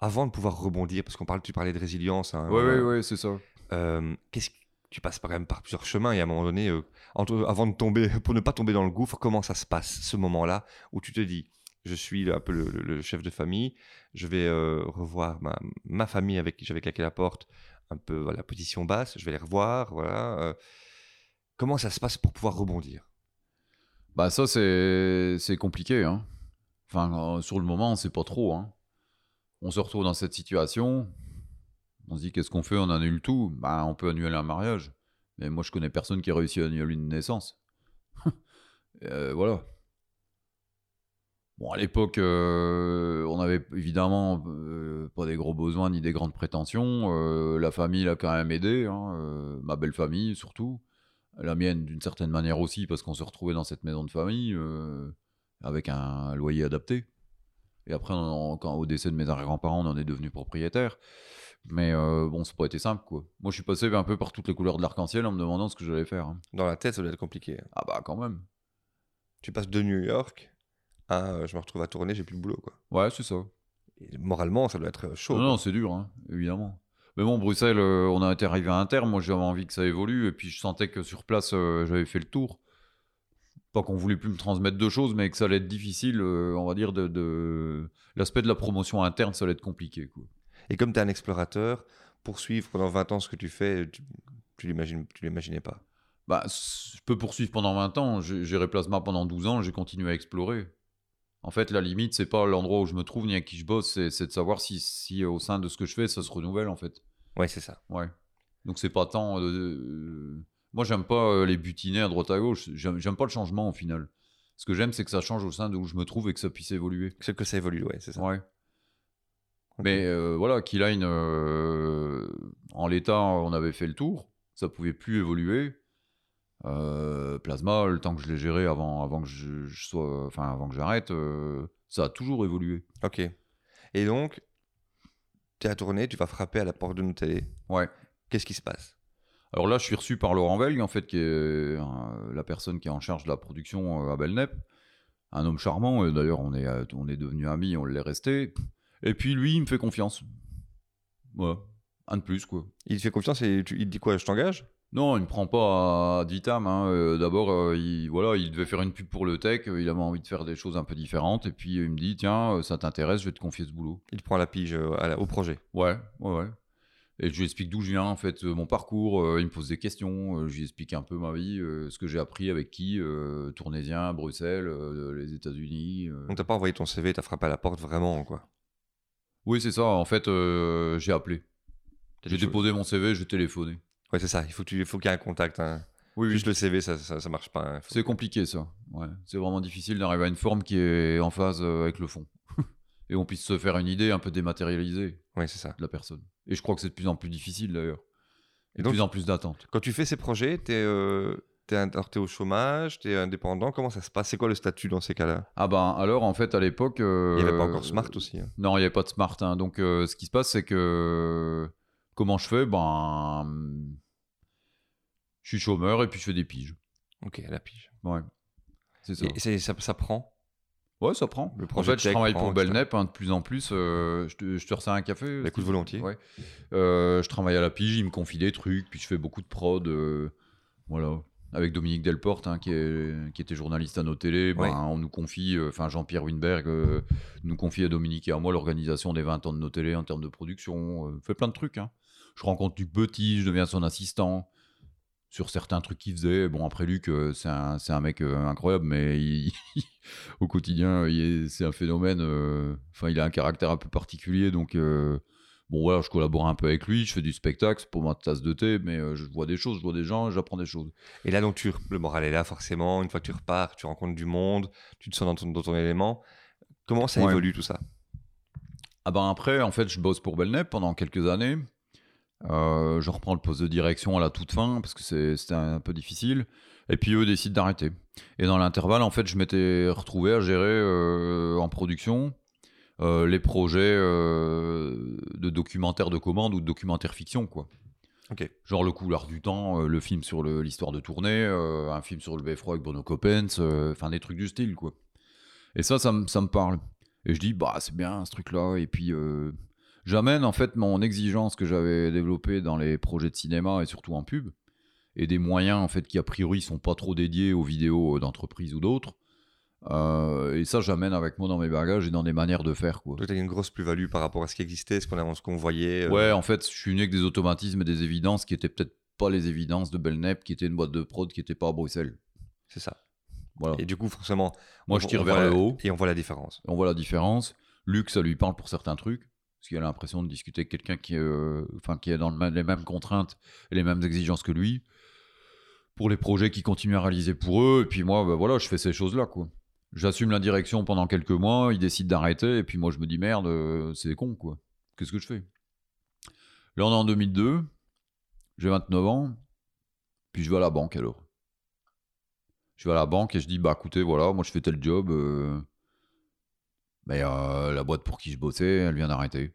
Avant de pouvoir rebondir, parce qu'on parle, tu parlais de résilience. hein, voilà. ouais, ouais, c'est ça. Euh, qu'est-ce que- tu passes quand même par plusieurs chemins et à un moment donné, euh, entre- avant de tomber, *laughs* pour ne pas tomber dans le gouffre, comment ça se passe ce moment-là où tu te dis, je suis un peu le, chef de famille, je vais euh, revoir ma, ma famille avec qui j'avais claqué la porte, un peu voilà, position basse, je vais les revoir, voilà. comment ça se passe pour pouvoir rebondir? Bah ça, c'est compliqué. Hein. Enfin, euh, sur le moment, on sait pas trop. Hein. On se retrouve dans cette situation. On se dit, qu'est-ce qu'on fait? On annule tout. Bah, on peut annuler un mariage. Mais moi, je connais personne qui a réussi à annuler une naissance. *laughs* Euh, voilà. Bon, à l'époque, euh, on avait évidemment pas des gros besoins ni des grandes prétentions. La famille l'a quand même aidé, hein, ma belle famille surtout. La mienne d'une certaine manière aussi, parce qu'on se retrouvait dans cette maison de famille euh, avec un loyer adapté. Et après, on quand, au décès de mes arrière-grands-parents, on en est devenu propriétaire. Mais euh, bon, c'est pas été simple, quoi. Moi, je suis passé un peu par toutes les couleurs de l'arc-en-ciel en me demandant ce que j'allais faire. hein. Dans la tête, ça doit être compliqué. hein. Ah bah, quand même. Tu passes de New York à euh, je me retrouve à tourner, j'ai plus de boulot. Quoi. Ouais, c'est ça. Et moralement, ça doit être chaud. Non, quoi. non, c'est dur, hein, évidemment. Mais bon, Bruxelles, euh, on a été arrivé à un terme. Moi, j'avais envie que ça évolue. Et puis, je sentais que sur place, euh, j'avais fait le tour. Pas qu'on voulait plus me transmettre de choses, mais que ça allait être difficile, euh, on va dire, de... de... L'aspect de la promotion interne, ça allait être compliqué, quoi. Et comme tu es un explorateur, poursuivre pendant 20 ans ce que tu fais, tu, tu l'imaginais pas? Bah, je peux poursuivre pendant 20 ans. J'ai Plasma pendant 12 ans. J'ai continué à explorer. En fait, la limite, c'est pas l'endroit où je me trouve ni à qui je bosse. C'est de savoir si, si au sein de ce que je fais, ça se renouvelle, en fait. Ouais, c'est ça. Ouais. Donc, c'est pas tant. euh, euh, Moi, j'aime pas euh, les butiner à droite à gauche. J'aime pas le changement, au final. Ce que j'aime, c'est que ça change au sein d'où je me trouve et que ça puisse évoluer. C'est que ça évolue, ouais, c'est ça. Ouais. Mais euh, voilà, Keyline, euh, en l'état, on avait fait le tour. Ça pouvait plus évoluer. Euh, Plasma, le temps que je l'ai géré avant, avant que je, je sois, enfin avant que j'arrête, euh, ça a toujours évolué. Ok. Et donc, tu es à tourner, tu vas frapper à la porte de nos télé. Ouais. Qu'est-ce qui se passe? Alors là, je suis reçu par Laurent Velg, en fait, qui est euh, la personne qui est en charge de la production à Belnep. Un homme charmant, et d'ailleurs, on est, on est devenus amis, on l'est resté. Et puis lui, il me fait confiance. Voilà. Un de plus, quoi. Il te fait confiance et tu- il te dit quoi? Je t'engage? Non, il me prend pas à vitam. Hein. Euh, D'abord, euh, il, voilà, il devait faire une pub pour le tech. euh, Il avait envie de faire des choses un peu différentes. Et puis, euh, il me dit Tiens, ça t'intéresse, je vais te confier ce boulot. Il te prend la pige à la- au projet. Ouais, ouais, ouais. Et je lui explique d'où je viens, en fait, mon parcours. il me pose des questions. je lui explique un peu ma vie, ce que j'ai appris avec qui Tournésien, Bruxelles, les États-Unis. On t'a pas envoyé ton CV, t'as frappé à la porte vraiment, quoi. Oui, c'est ça. En fait, j'ai appelé. J'ai déposé mon CV, j'ai téléphoné. Ouais, c'est ça. Il faut tu- qu'il y ait un contact. hein. Oui, oui. Juste le CV, ça, ça, ça marche pas. hein. C'est compliqué ça. Ouais. C'est vraiment difficile d'arriver à une forme qui est en phase euh, avec le fond. *laughs* Et on puisse se faire une idée un peu dématérialisée Ouais, c'est ça. de la personne. Et je crois que c'est de plus en plus difficile d'ailleurs. Et de donc- plus en plus d'attentes. Quand tu fais ces projets, t'es euh, t'es un- alors, t'es au chômage, t'es indépendant. Comment ça se passe? C'est quoi le statut dans ces cas-là? Ah ben alors en fait à l'époque... euh, Il n'y avait pas encore Smart aussi. hein. Non, il n'y avait pas de smart. hein. Donc euh, ce qui se passe c'est que... Comment je fais? Ben... Je suis chômeur et puis je fais des piges. Ok, à la pige. Ouais. C'est ça. Et ça, ça prend? Ouais, ça prend. Le en fait, je travaille prend, pour. Belnep hein, de plus en plus. euh, je, te, je te resserre un café Bah, écoute, volontiers. Ouais. Euh, je travaille à la pige, il me confie des trucs, puis je fais beaucoup de prod. euh, voilà. Avec Dominique Delporte, hein, qui, est- qui était journaliste à nos télés, ben, Ouais. on nous confie, enfin Jean-Pierre Winberg nous confie à Dominique et à moi l'organisation des 20 ans de nos télés en termes de production. fait plein de trucs. hein. Je rencontre Duc Petit, je deviens son assistant. Sur certains trucs qu'il faisait. Bon, après Luc, euh, c'est un, c'est un mec euh, incroyable, mais il- *laughs* au quotidien, c'est un phénomène. euh, Enfin, il a un caractère un peu particulier, donc bon, voilà, je collabore un peu avec lui, je fais du spectacle c'est pour ma tasse de thé, mais euh, je vois des choses, je vois des gens, j'apprends des choses. Et là, donc, tu, le moral est là, forcément. Une fois que tu repars, tu rencontres du monde, tu te sens dans ton, dans ton élément. Comment ça Ouais. évolue tout ça? Ah ben après, en fait, je bosse pour Belnep pendant quelques années. Euh, je reprends le poste de direction à la toute fin parce que c'était un peu difficile. Et puis eux décident d'arrêter. Et dans l'intervalle, en fait, je m'étais retrouvé à gérer euh, en production euh, les projets de documentaires de commande ou de documentaires fiction, quoi. Ok. Genre Le Couloir du Temps, le film sur l'histoire de tournée, un film sur le beffroi avec Bruno Coppens, enfin des trucs du style, quoi. Et ça, ça, me- parle. Et je dis, bah, c'est bien ce truc-là. Et puis, j'amène en fait mon exigence que j'avais développée dans les projets de cinéma et surtout en pub, et des moyens en fait qui a priori sont pas trop dédiés aux vidéos d'entreprise ou d'autres. Euh, et ça, j'amène avec moi dans mes bagages et dans des manières de faire, quoi. Tu as une grosse plus-value par rapport à ce qui existait, ce qu'on ce qu'on voyait. euh, Ouais, en fait, je suis venu avec des automatismes et des évidences qui étaient peut-être pas les évidences de Belnep, qui était une boîte de prod qui était pas à Bruxelles. C'est ça. Voilà. Et du coup, forcément. Moi, on- je tire vers le haut. Et on voit la différence. On voit la différence. Luc, ça lui parle pour certains trucs, parce qu'il a l'impression de discuter avec quelqu'un qui, est, euh, qui est dans les mêmes contraintes et les mêmes exigences que lui. Pour les projets qu'il continue à réaliser pour eux, et puis moi, bah, voilà, je fais ces choses-là, quoi. J'assume la direction pendant quelques mois, il décide d'arrêter, et puis moi, je me dis merde, euh, c'est con, quoi. Qu'est-ce que je fais? Là, on est en 2002, j'ai 29 ans, puis je vais à la banque alors. Je vais à la banque et je dis, bah écoutez, voilà, moi je fais tel job. euh, mais euh, la boîte pour qui je bossais, elle vient d'arrêter.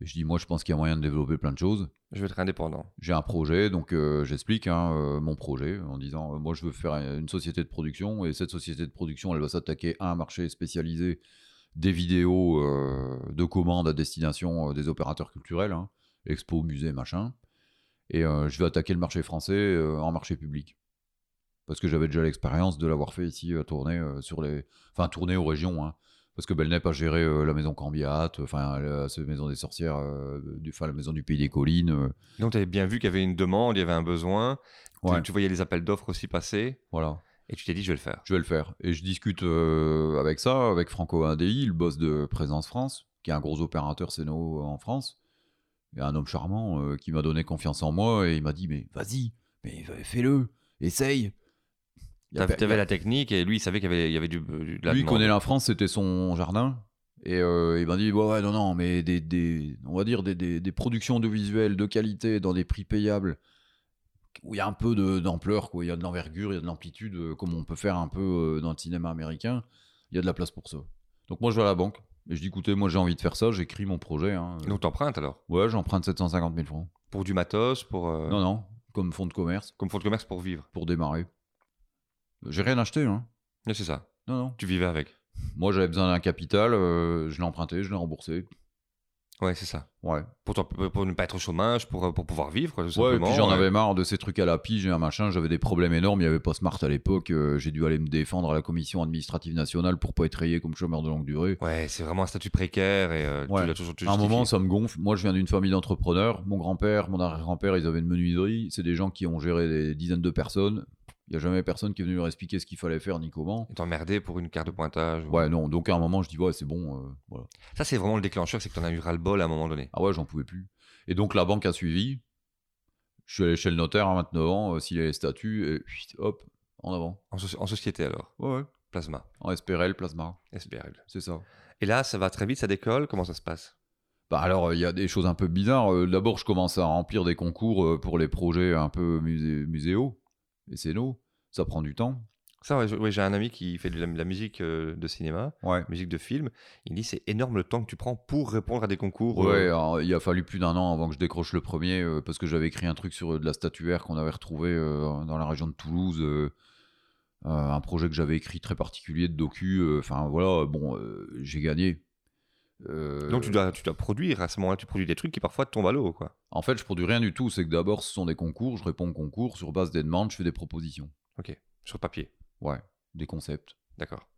Je dis, moi, je pense qu'il y a moyen de développer plein de choses. Je veux être indépendant. J'ai un projet, donc euh, j'explique hein, euh, mon projet en disant, euh, moi, je veux faire une société de production, et cette société de production, elle va s'attaquer à un marché spécialisé des vidéos de commande à destination des opérateurs culturels, hein, expo, musée, machin. Et je vais attaquer le marché français en marché public. Parce que j'avais déjà l'expérience de l'avoir fait ici, à tourner sur les... Enfin, tourner aux régions, hein. Parce que Belnep a géré euh, la maison Cambiat, enfin, la, maison des sorcières, euh, du, la maison du Pays des Collines. euh, Donc, tu avais bien vu qu'il y avait une demande, il y avait un besoin. Tu- Ouais. Tu, voyais les appels d'offres aussi passer. voilà. Et tu t'es dit, je vais le faire. Je vais le faire. Et je discute euh, avec ça, avec Franco Indei, le boss de Présence France, qui est un gros opérateur Céno en France. Et un homme charmant euh, qui m'a donné confiance en moi et il m'a dit Mais vas-y, mais fais-le, essaye. Il y a Tu pe- avais la technique et lui, il savait qu'il y avait, il y avait du, du- de la Lui, il demande. connaît la France, c'était son jardin. Et euh, il m'a dit, ouais, ouais, non, non, mais des, des- on va dire des, des, des productions audiovisuelles de qualité dans des prix payables, où il y a un peu d'ampleur, quoi. Il y a de l'envergure, il y a de l'amplitude, euh, comme on peut faire un peu euh, dans le cinéma américain. Il y a de la place pour ça. Donc moi, je vais à la banque. Et je dis, écoutez, moi, j'ai envie de faire ça, j'écris mon projet. hein. Donc, t'empruntes alors? Ouais, j'emprunte 750 000 francs. Pour du matos, pour. euh, Non, non, comme fonds de commerce, Comme fonds de commerce pour vivre. pour démarrer. J'ai rien acheté, hein. Mais c'est ça. Non, non. Tu vivais avec. Moi, j'avais besoin d'un capital, euh, je l'ai emprunté, je l'ai remboursé. Ouais, c'est ça. Ouais. Pour, t'en- pour ne pas être au chômage, pour, euh, pour pouvoir vivre, quoi, tout Ouais, et simplement. puis j'en avais marre de ces trucs à la pige et un machin. J'avais des problèmes énormes. Il n'y avait pas Smart à l'époque. euh, J'ai dû aller me défendre à la commission administrative nationale pour pas être rayé comme chômeur de longue durée. Ouais, c'est vraiment un statut précaire et euh, Ouais. tu l'as toujours À un moment, ça me gonfle. Moi, je viens d'une famille d'entrepreneurs. Mon grand-père, mon arrière-grand-père, ils avaient une menuiserie. C'est des gens qui ont géré des dizaines de personnes. Il n'y a jamais personne qui est venu leur expliquer ce qu'il fallait faire ni comment. Et t'emmerder pour une carte de pointage. ou- Ouais, non. Donc à un moment, je dis, ouais, c'est bon. euh, voilà. Ça, c'est vraiment le déclencheur, c'est que t'en as eu ras-le-bol à un moment donné. Ah ouais, j'en pouvais plus. Et donc la banque a suivi. Je suis allé chez le notaire à 29 ans, euh, s'il a les statuts, et hop, en avant. En, soci- en société alors? Ouais, ouais. Plasma. En SPRL, plasma. SBRL. C'est ça. Et là, ça va très vite, ça décolle. Comment ça se passe? Bah alors, il y a des choses un peu bizarres. Euh, D'abord, je commence à remplir des concours pour les projets un peu musé- muséaux et scénos. Ça prend du temps. Ça, ouais, j'ai un ami qui fait de la, de la musique euh, de cinéma, Ouais. musique de film. Il dit c'est énorme le temps que tu prends pour répondre à des concours. Ouais, euh, alors, il a fallu plus d'un an avant que je décroche le premier euh, parce que j'avais écrit un truc sur euh, de la statuaire qu'on avait retrouvé euh, dans la région de Toulouse. un projet que j'avais écrit très particulier de docu. Enfin voilà, bon, j'ai gagné. Euh, Donc tu dois, tu dois produire. À ce moment-là, tu produis des trucs qui parfois te tombent à l'eau, quoi. En fait, je produis rien du tout. C'est que d'abord, ce sont des concours. Je réponds aux concours. Sur base des demandes, je fais des propositions. Ok. Sur papier. Ouais, des concepts. D'accord.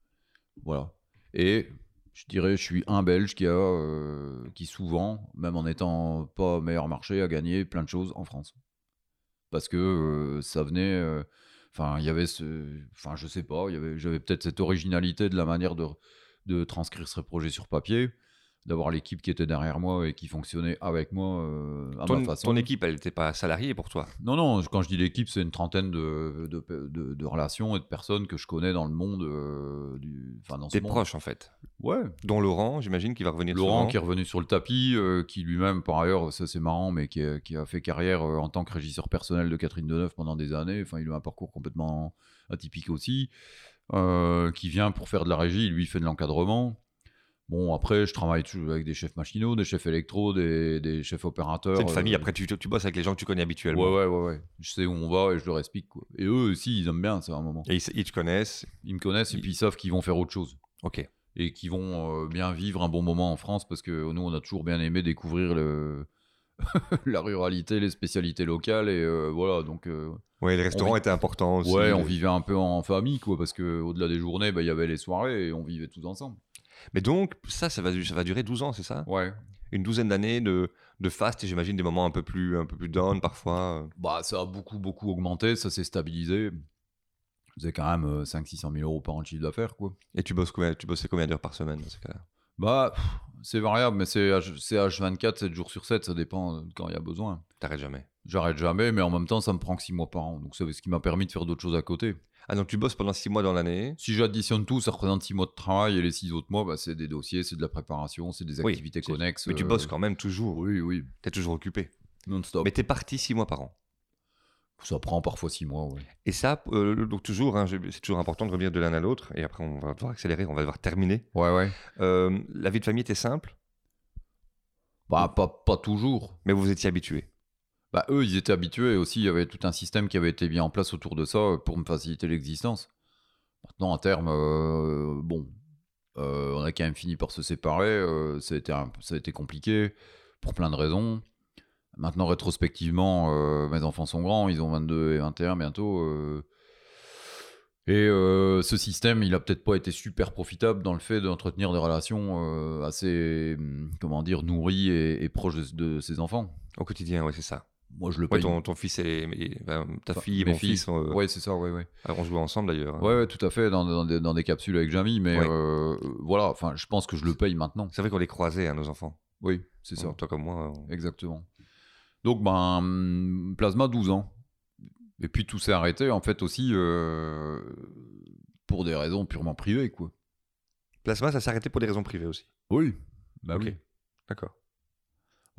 Voilà. Et je dirais, je suis un Belge qui a, euh, qui souvent, même en étant pas meilleur marché, a gagné plein de choses en France. parce que euh, ça venait. euh, Enfin, il y avait ce. Enfin, je sais pas, j'avais peut-être cette originalité de la manière de, de transcrire ce projet sur papier, d'avoir l'équipe qui était derrière moi et qui fonctionnait avec moi euh, à Ton, ma façon. ton équipe, elle n'était pas salariée pour toi? Non, non, quand je dis l'équipe, c'est une trentaine de, de, de- de relations et de personnes que je connais dans le monde. euh, du, dans monde. proches, en fait. Ouais. Dont Laurent, j'imagine, qui va revenir Laurent souvent. qui est revenu sur le tapis, euh, qui lui-même, par ailleurs, ça c'est marrant, mais qui a, qui a fait carrière en tant que régisseur personnel de Catherine Deneuve pendant des années. Enfin, il a un parcours complètement atypique aussi. Qui vient pour faire de la régie, lui il fait de l'encadrement. Bon, après, je travaille toujours avec des chefs machinaux, des chefs électro, des, des chefs opérateurs. C'est une famille, euh, après tu, tu bosses avec les gens que tu connais habituellement. Ouais, ouais, ouais, ouais. Je sais où on va et je leur explique. Quoi. Et eux aussi, ils aiment bien à un moment. Et ils, ils te connaissent. Ils me connaissent et Ils- puis ils savent qu'ils vont faire autre chose. Ok. Et qu'ils vont euh, bien vivre un bon moment en France parce que nous, on a toujours bien aimé découvrir le... *laughs* la ruralité, les spécialités locales. Et euh, voilà, donc, Ouais, les restaurants vit- étaient importants aussi. ouais, on vivait un peu en famille, quoi, parce qu'au-delà des journées, bah, il y avait les soirées et on vivait tous ensemble. Mais donc, ça, ça va, ça va durer 12 ans, c'est ça? Ouais. Une douzaine d'années de, de fast et j'imagine des moments un peu plus, un peu plus down parfois. euh. Bah, ça a beaucoup, beaucoup augmenté, ça s'est stabilisé. Faisais quand même 500-600 000 euros par an de chiffre d'affaires, quoi. Et tu, bosses combien, tu bossais combien d'heures par semaine dans ces cas-là? Bah, c'est variable, mais c'est H- c'est H24, 7 jours sur 7, ça dépend de quand il y a besoin. T'arrêtes jamais? J'arrête jamais, mais en même temps, ça me prend que 6 mois par an. Donc, c'est ce qui m'a permis de faire d'autres choses à côté. Ah, donc tu bosses pendant 6 mois dans l'année. Si j'additionne tout, ça représente 6 mois de travail et les 6 autres mois, bah, c'est des dossiers, c'est de la préparation, c'est des Oui, activités connexes. Mais tu euh, bosses quand même toujours. Oui, oui, T'es toujours occupé. non-stop. Mais t'es parti 6 mois par an. Ça prend parfois 6 mois, ouais. Et ça, euh, donc toujours, hein, c'est toujours important de revenir de l'un à l'autre. Et après, on va devoir accélérer, on va devoir terminer. Ouais, ouais. Euh, la vie de famille était simple, Bah, pas, pas toujours. mais vous étiez habitué. Bah, eux, ils étaient habitués aussi, il y avait tout un système qui avait été mis en place autour de ça euh, pour me faciliter l'existence. Maintenant, à terme, euh, bon, euh, on a quand même fini par se séparer. ça, a été compliqué pour plein de raisons. Maintenant, rétrospectivement, mes enfants sont grands, ils ont 22 et 21 bientôt. et ce système, il a peut-être pas été super profitable dans le fait d'entretenir des relations assez, hum, comment dire, nourries et, proches de, de ses enfants. Au quotidien, ouais, c'est ça. Moi, je le Ouais, paye. ton, ton fils et, et- ben, ta Enfin, fille et mon filles. fils euh, Ouais, c'est ça, ouais, ouais. on jouait ensemble d'ailleurs. hein. Ouais, ouais, tout à fait, dans, dans des, dans des capsules avec Jamie, mais Ouais. euh, voilà, enfin, je pense que je le paye maintenant. C'est vrai qu'on les croisait, hein, nos enfants. Oui, c'est ça, Toi comme moi. on- exactement. Donc, ben, hum, Plasma, 12 ans. Et puis tout s'est arrêté, en fait, aussi euh, pour des raisons purement privées, quoi. Plasma, ça s'est arrêté pour des raisons privées aussi. Oui, bah Ok. oui. D'accord.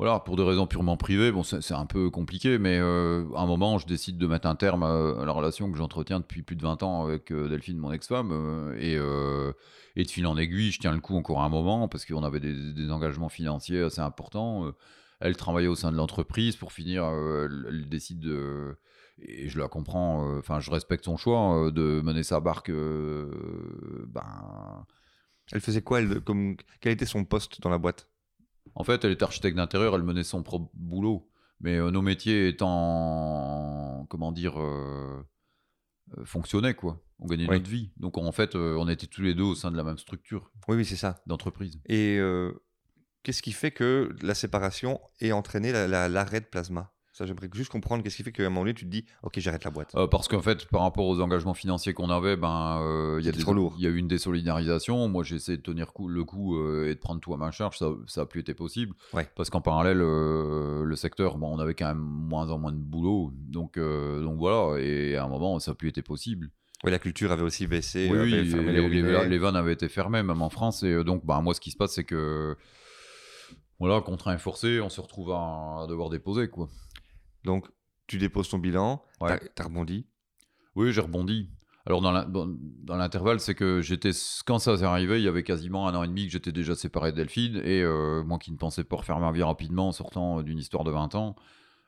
Voilà, pour des raisons purement privées, bon, c'est un peu compliqué, mais euh, à un moment, je décide de mettre un terme à, à la relation que j'entretiens depuis plus de 20 ans avec euh, Delphine, mon ex-femme, euh, et, euh, de fil en aiguille, je tiens le coup encore un moment, parce qu'on avait des, engagements financiers assez importants. euh, elle travaillait au sein de l'entreprise, pour finir, euh, elle, décide de... Et je la comprends, euh, enfin, je respecte son choix euh, de mener sa barque, euh, ben, Elle faisait quoi elle, comme... Quel était son poste dans la boîte? En fait, elle est architecte d'intérieur, elle menait son propre boulot. Mais euh, nos métiers étant, comment dire, euh, euh, fonctionnaient, quoi. On gagnait Oui. notre vie. Donc, en fait, on était tous les deux au sein de la même structure Oui, oui, c'est ça. d'entreprise. Et qu'est-ce qui fait que la séparation ait entraîné la- la- l'arrêt de Plasma? Ça, j'aimerais juste comprendre qu'est-ce qui fait qu'à un moment donné, tu te dis, ok, j'arrête la boîte. Euh, parce qu'en fait, par rapport aux engagements financiers qu'on avait, ben, euh, il y a a eu une désolidarisation. Moi, j'ai essayé de tenir coup- le coup euh, et de prendre tout à ma charge. Ça n'a plus été possible. Ouais. Parce qu'en parallèle, le secteur, bon, on avait quand même moins en moins de boulot. Donc, donc voilà. Et à un moment, ça n'a plus été possible. Oui, la culture avait aussi baissé. Oui, oui, les, les les- robinets. les vannes avaient été fermées, même en France. Et donc, bah, moi, ce qui se passe, c'est que, voilà, contraint et forcé, on se retrouve à, à devoir déposer, quoi. Donc, tu déposes ton bilan, Ouais. t'as- rebondi. Oui, j'ai rebondi. Alors, dans l'intervalle, c'est que j'étais, quand ça s'est arrivé, il y avait quasiment un an et demi que j'étais déjà séparé de Delphine. Et euh, moi qui ne pensais pas refaire ma vie rapidement en sortant d'une histoire de 20 ans,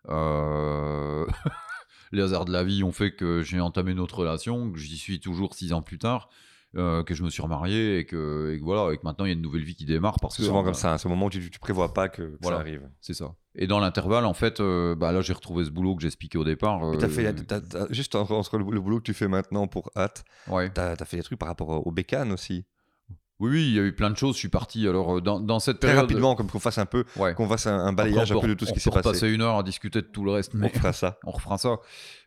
euh, *laughs* les hasards de la vie ont fait que j'ai entamé notre relation, que j'y suis toujours six ans plus tard, euh, que je me suis remarié et que, et que voilà, et que maintenant il y a une nouvelle vie qui démarre parce C'est que souvent comme ça. hein, C'est au moment où tu, tu prévois pas que, que Voilà. ça arrive. C'est ça. Et dans l'intervalle, en fait, euh, bah là j'ai retrouvé ce boulot que j'expliquais au départ. Euh, fait, t'as- t'as- juste entre le, boulot que tu fais maintenant pour Hâte, Ouais. t'as as fait des trucs par rapport au bécanes aussi. Oui, oui, il y a eu plein de choses. Je suis parti. Alors, euh, dans, dans cette Très période. rapidement, comme qu'on fasse un peu, Ouais. qu'on fasse un, un balayage Après, on un peu de tout ce on qui s'est passé. passer une heure à discuter de tout le reste, mais On fera ça. *laughs* on refera ça.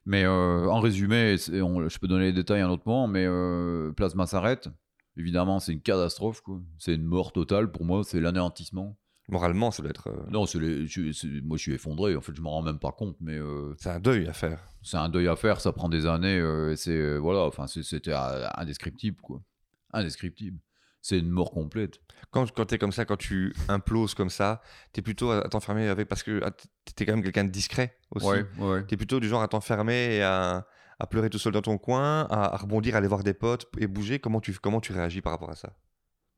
Mais euh, en résumé, on- je peux donner les détails à un autre moment, mais euh, Plasma s'arrête. Évidemment, c'est une catastrophe. C'est une mort totale pour moi. C'est l'anéantissement. Moralement, ça doit être. euh, Non, les- je- moi je suis effondré. En fait, je m'en rends même pas compte, mais euh, C'est un deuil à faire. c'est un deuil à faire. Ça prend des années. euh, c'est voilà. Enfin, c'était indescriptible, quoi. Indescriptible. C'est une mort complète. Quand, quand tu es comme ça, quand tu imploses comme ça, tu es plutôt à t'enfermer avec. Parce que tu es quand même quelqu'un de discret aussi. Ouais, ouais. Tu es plutôt du genre à t'enfermer et à, à pleurer tout seul dans ton coin, à, à rebondir, à aller voir des potes et bouger. Comment tu, comment tu réagis par rapport à ça?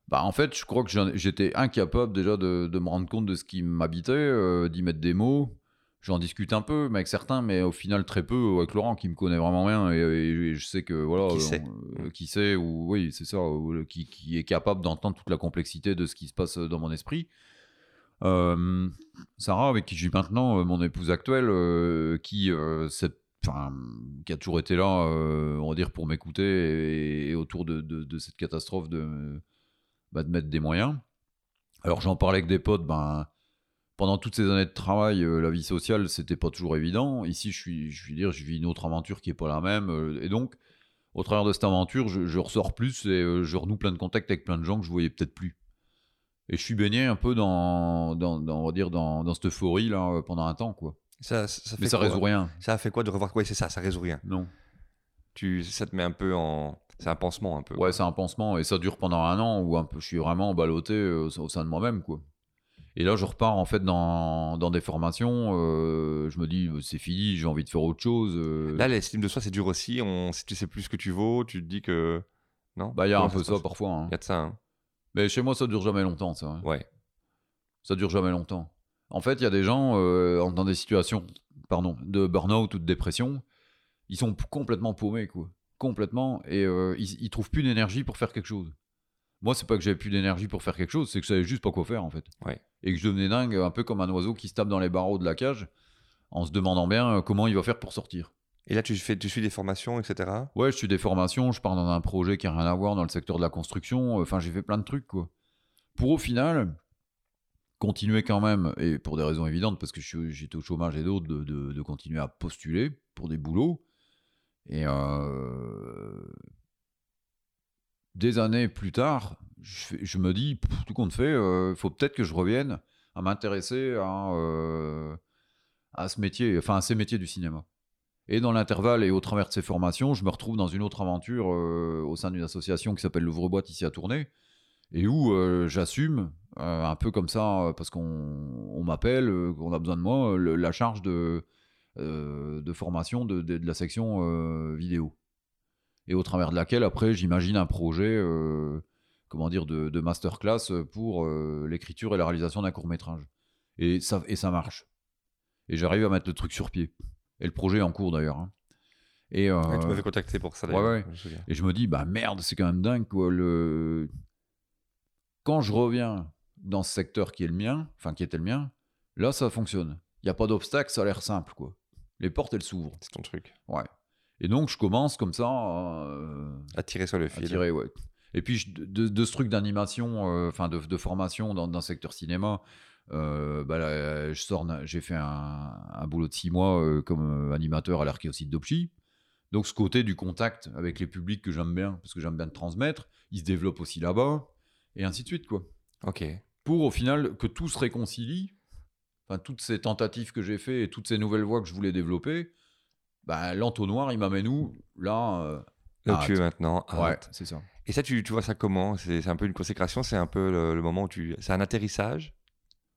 Bah, en fait, je crois que j'étais incapable déjà de, de me rendre compte de ce qui m'habitait, euh, d'y mettre des mots. J'en discute un peu mais avec certains, mais au final très peu avec Laurent qui me connaît vraiment bien et, et je sais que voilà, Qui euh, sait. euh, qui sait ou oui c'est ça, ou, euh, qui, qui est capable d'entendre toute la complexité de ce qui se passe dans mon esprit. Euh, Sarah, avec qui je vis maintenant, euh, mon épouse actuelle, euh, qui euh, enfin, qui a toujours été là, euh, on va dire, pour m'écouter et, et autour de, de- de cette catastrophe de, bah, de mettre des moyens. Alors j'en parlais avec des potes, ben, pendant toutes ces années de travail, euh, la vie sociale, c'était pas toujours évident. Ici, je suis, je suis dire, je vis une autre aventure qui est pas la même. euh, et donc, au travers de cette aventure, je, je ressors plus et euh, je renoue plein de contacts avec plein de gens que je voyais peut-être plus. Et je suis baigné un peu dans, dans, dans- on va dire, dans, dans cette euphorie là pendant un temps, quoi. ça, ça, ça Mais ça quoi résout rien. Ça a fait quoi de revoir quoi C'est ça, ça résout rien. Non. Tu, ça te met un peu en. C'est un pansement un peu. Ouais, c'est un pansement et ça dure pendant un an où un peu, je suis vraiment ballotté au sein de moi-même, quoi. Et là, je repars en fait dans, dans des formations. euh, je me dis, c'est fini, j'ai envie de faire autre chose. euh. Là, l'estime de soi, c'est dur aussi. On, si tu sais plus ce que tu vaux, tu te dis que. Non? Bah, il y a Comment un peu ça parfois. hein. Il y a de ça. hein. Mais chez moi, ça dure jamais longtemps, ça. hein. Ouais. Ça dure jamais longtemps. En fait, il y a des gens euh, dans des situations, pardon, de burn-out ou de dépression, ils sont complètement paumés, quoi. Complètement, et ils, ils trouvent plus d'énergie pour faire quelque chose. Moi, c'est pas que j'avais plus d'énergie pour faire quelque chose, c'est que je savais juste pas quoi faire, en fait. Ouais. Et que je devenais dingue, un peu comme un oiseau qui se tape dans les barreaux de la cage, en se demandant bien euh, comment il va faire pour sortir. Et là, tu, fais, tu suis des formations, etc. Ouais, je suis des formations, je pars dans un projet qui a rien à voir dans le secteur de la construction. Enfin, j'ai fait plein de trucs, quoi. Pour au final, continuer quand même, et pour des raisons évidentes, parce que j'étais au chômage et d'autres, de, de- de continuer à postuler pour des boulots. Et euh, des années plus tard, je, me dis, pff, tout compte fait, il faut peut-être que je revienne à m'intéresser à, euh, à ce métier, enfin à ces métiers du cinéma. Et dans l'intervalle et au travers de ces formations, je me retrouve dans une autre aventure euh, au sein d'une association qui s'appelle l'Ouvre-Boîte ici à Tournai, et où euh, j'assume, euh, un peu comme ça, euh, parce qu'on on m'appelle, euh, qu'on a besoin de moi, euh, la charge de, euh, formation de, la section euh, vidéo. Et au travers de laquelle, après, j'imagine un projet, euh, comment dire, de, de masterclass pour euh, l'écriture et la réalisation d'un court-métrage. Et ça, et ça marche. Et j'arrive à mettre le truc sur pied. Et le projet est en cours d'ailleurs. hein. Et, euh, Ouais, tu m'avais contacté pour ça, d'ailleurs. ouais. et je me dis, bah merde, c'est quand même dingue, quoi. Le... Quand je reviens dans ce secteur qui est le mien, enfin qui était le mien, là, ça fonctionne. Il n'y a pas d'obstacle, ça a l'air simple, quoi. Les portes, elles s'ouvrent. C'est ton truc. Ouais. Et donc, je commence comme ça euh, À tirer sur le à fil. tirer, ouais. Et puis, je- de, de ce truc d'animation, euh, enfin de, de formation dans, dans le secteur cinéma, euh, bah, là, je sors, j'ai fait un, un boulot de six mois comme animateur à l'archéosite d'Opchi. Donc, ce côté du contact avec les publics que j'aime bien, parce que j'aime bien le transmettre, il se développe aussi là-bas, et ainsi de suite, quoi. Ok. Pour au final que tout se réconcilie, enfin, toutes ces tentatives que j'ai fait et toutes ces nouvelles voies que je voulais développer, bah, l'entonnoir, il m'amène où? Là, euh, Là où tu es maintenant. Ouais, c'est ça. Et ça, tu, tu vois ça comment? C'est c'est un peu une consécration C'est un peu le, le moment où tu. C'est un atterrissage?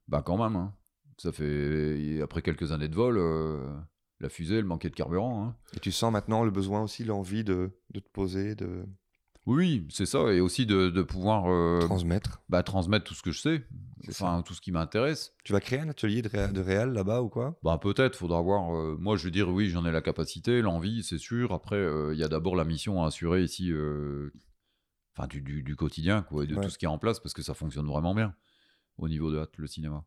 Bah quand même, hein. ça fait après quelques années de vol, euh, la fusée, elle manquait de carburant. hein. Et tu sens maintenant le besoin aussi, l'envie de, de te poser, de Oui, c'est ça, et aussi de, de pouvoir euh, transmettre. bah, transmettre tout ce que je sais, enfin tout ce qui m'intéresse. Tu vas créer un atelier de, ré- de réal là-bas ou quoi? Bah peut-être, faudra voir. euh, moi, je veux dire, oui, j'en ai la capacité, l'envie, c'est sûr. Après, euh, il y a d'abord la mission à assurer ici, enfin du, du, du quotidien, quoi, et de Ouais. tout ce qui est en place, parce que ça fonctionne vraiment bien au niveau de le cinéma.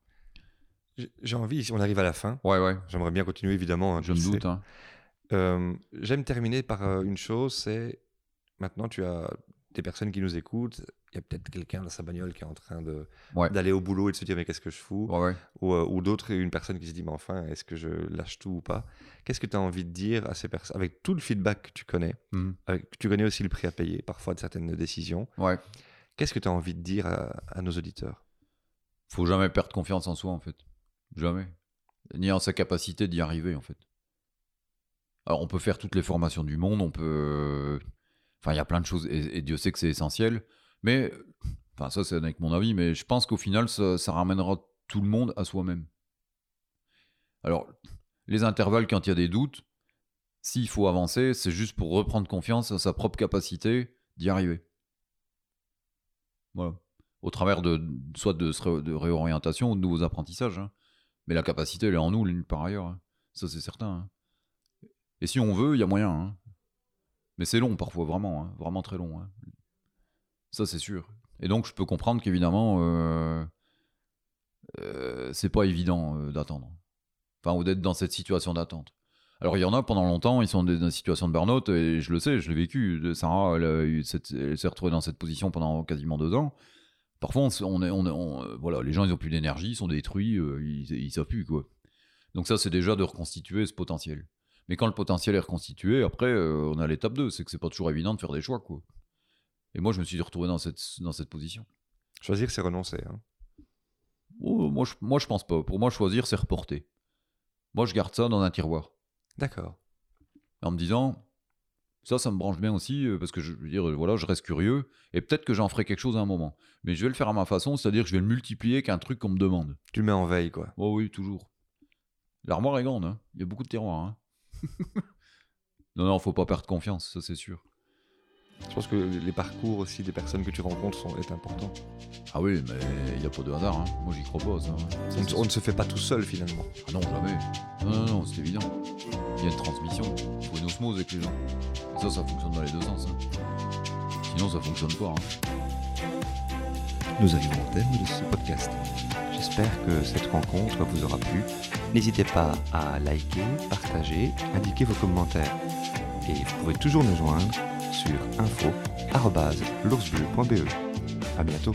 J'ai- envie, si on arrive à la fin, Ouais, ouais, j'aimerais bien continuer évidemment. hein, je me doute. hein. J'aime terminer par une chose, c'est maintenant tu as des personnes qui nous écoutent, il y a peut-être quelqu'un dans sa bagnole qui est en train de Ouais. d'aller au boulot et de se dire mais qu'est-ce que je fous? Ouais, ouais. ou, euh, ou d'autres, une personne qui se dit mais enfin est-ce que je lâche tout ou pas? Qu'est-ce que tu as envie de dire à ces personnes avec tout le feedback que tu connais, Mhm. avec, tu connais aussi le prix à payer parfois de certaines décisions. Ouais. Qu'est-ce que tu as envie de dire à, à nos auditeurs? Faut jamais perdre confiance en soi, en fait. Jamais. Ni en sa capacité d'y arriver, en fait. Alors, on peut faire toutes les formations du monde, on peut. Enfin, il y a plein de choses, et, Dieu sait que c'est essentiel. Mais, enfin, ça, c'est avec mon avis, mais je pense qu'au final, ça, ramènera tout le monde à soi-même. Alors, les intervalles, quand il y a des doutes, s'il faut avancer, c'est juste pour reprendre confiance en sa propre capacité d'y arriver. Voilà. Au travers de soit de, réorientation ou de nouveaux apprentissages. hein. Mais la capacité, elle est en nous, par ailleurs. hein. Ça, c'est certain. hein. Et si on veut, il y a moyen. Mais c'est long parfois, vraiment. hein. Vraiment très long. hein. Ça, c'est sûr. Et donc, je peux comprendre qu'évidemment, euh, euh, c'est pas évident euh, d'attendre. Enfin, ou d'être dans cette situation d'attente. Alors, il y en a pendant longtemps, ils sont dans une situation de burn-out, et je le sais, je l'ai vécu. Sarah, elle, s'est retrouvée dans cette position pendant quasiment deux ans. Parfois, on, on- euh, voilà, les gens, ils ont plus d'énergie, ils sont détruits, euh, ils, ils savent plus, quoi. Donc, ça, c'est déjà de reconstituer ce potentiel. Mais quand le potentiel est reconstitué, après, euh, on a l'étape 2, c'est que c'est pas toujours évident de faire des choix, quoi. Et moi, je me suis retrouvé dans cette, dans cette position. Choisir, c'est renoncer. hein. Oh, moi, je, moi, je pense pas. Pour moi, choisir, c'est reporter. Moi, je garde ça dans un tiroir. D'accord. en me disant ça ça me branche bien aussi euh, parce que je veux dire voilà je reste curieux et peut-être que j'en ferai quelque chose à un moment mais je vais le faire à ma façon c'est-à-dire que je vais le multiplier qu'un truc qu'on me demande Tu le mets en veille, quoi. oh oui toujours l'armoire est grande hein. il y a beaucoup de tiroirs hein. *laughs* non non faut pas perdre confiance ça c'est sûr Je pense que les parcours aussi des personnes que tu rencontres sont, est important. ah oui mais il n'y a pas de hasard hein. moi j'y crois pas ça, On, ne- c'est on ne se fait pas tout seul finalement. Ah non, jamais. Non, non, non, c'est évident. Il y a une transmission. Il faut une osmose avec les gens. Et ça, ça fonctionne dans les deux sens. hein. Sinon, ça fonctionne pas. hein. Nous arrivons au terme de ce podcast. J'espère que cette rencontre vous aura plu. N'hésitez pas à liker, partager, indiquer vos commentaires. Et vous pouvez toujours nous joindre sur info.l'oursbleu.be. À bientôt.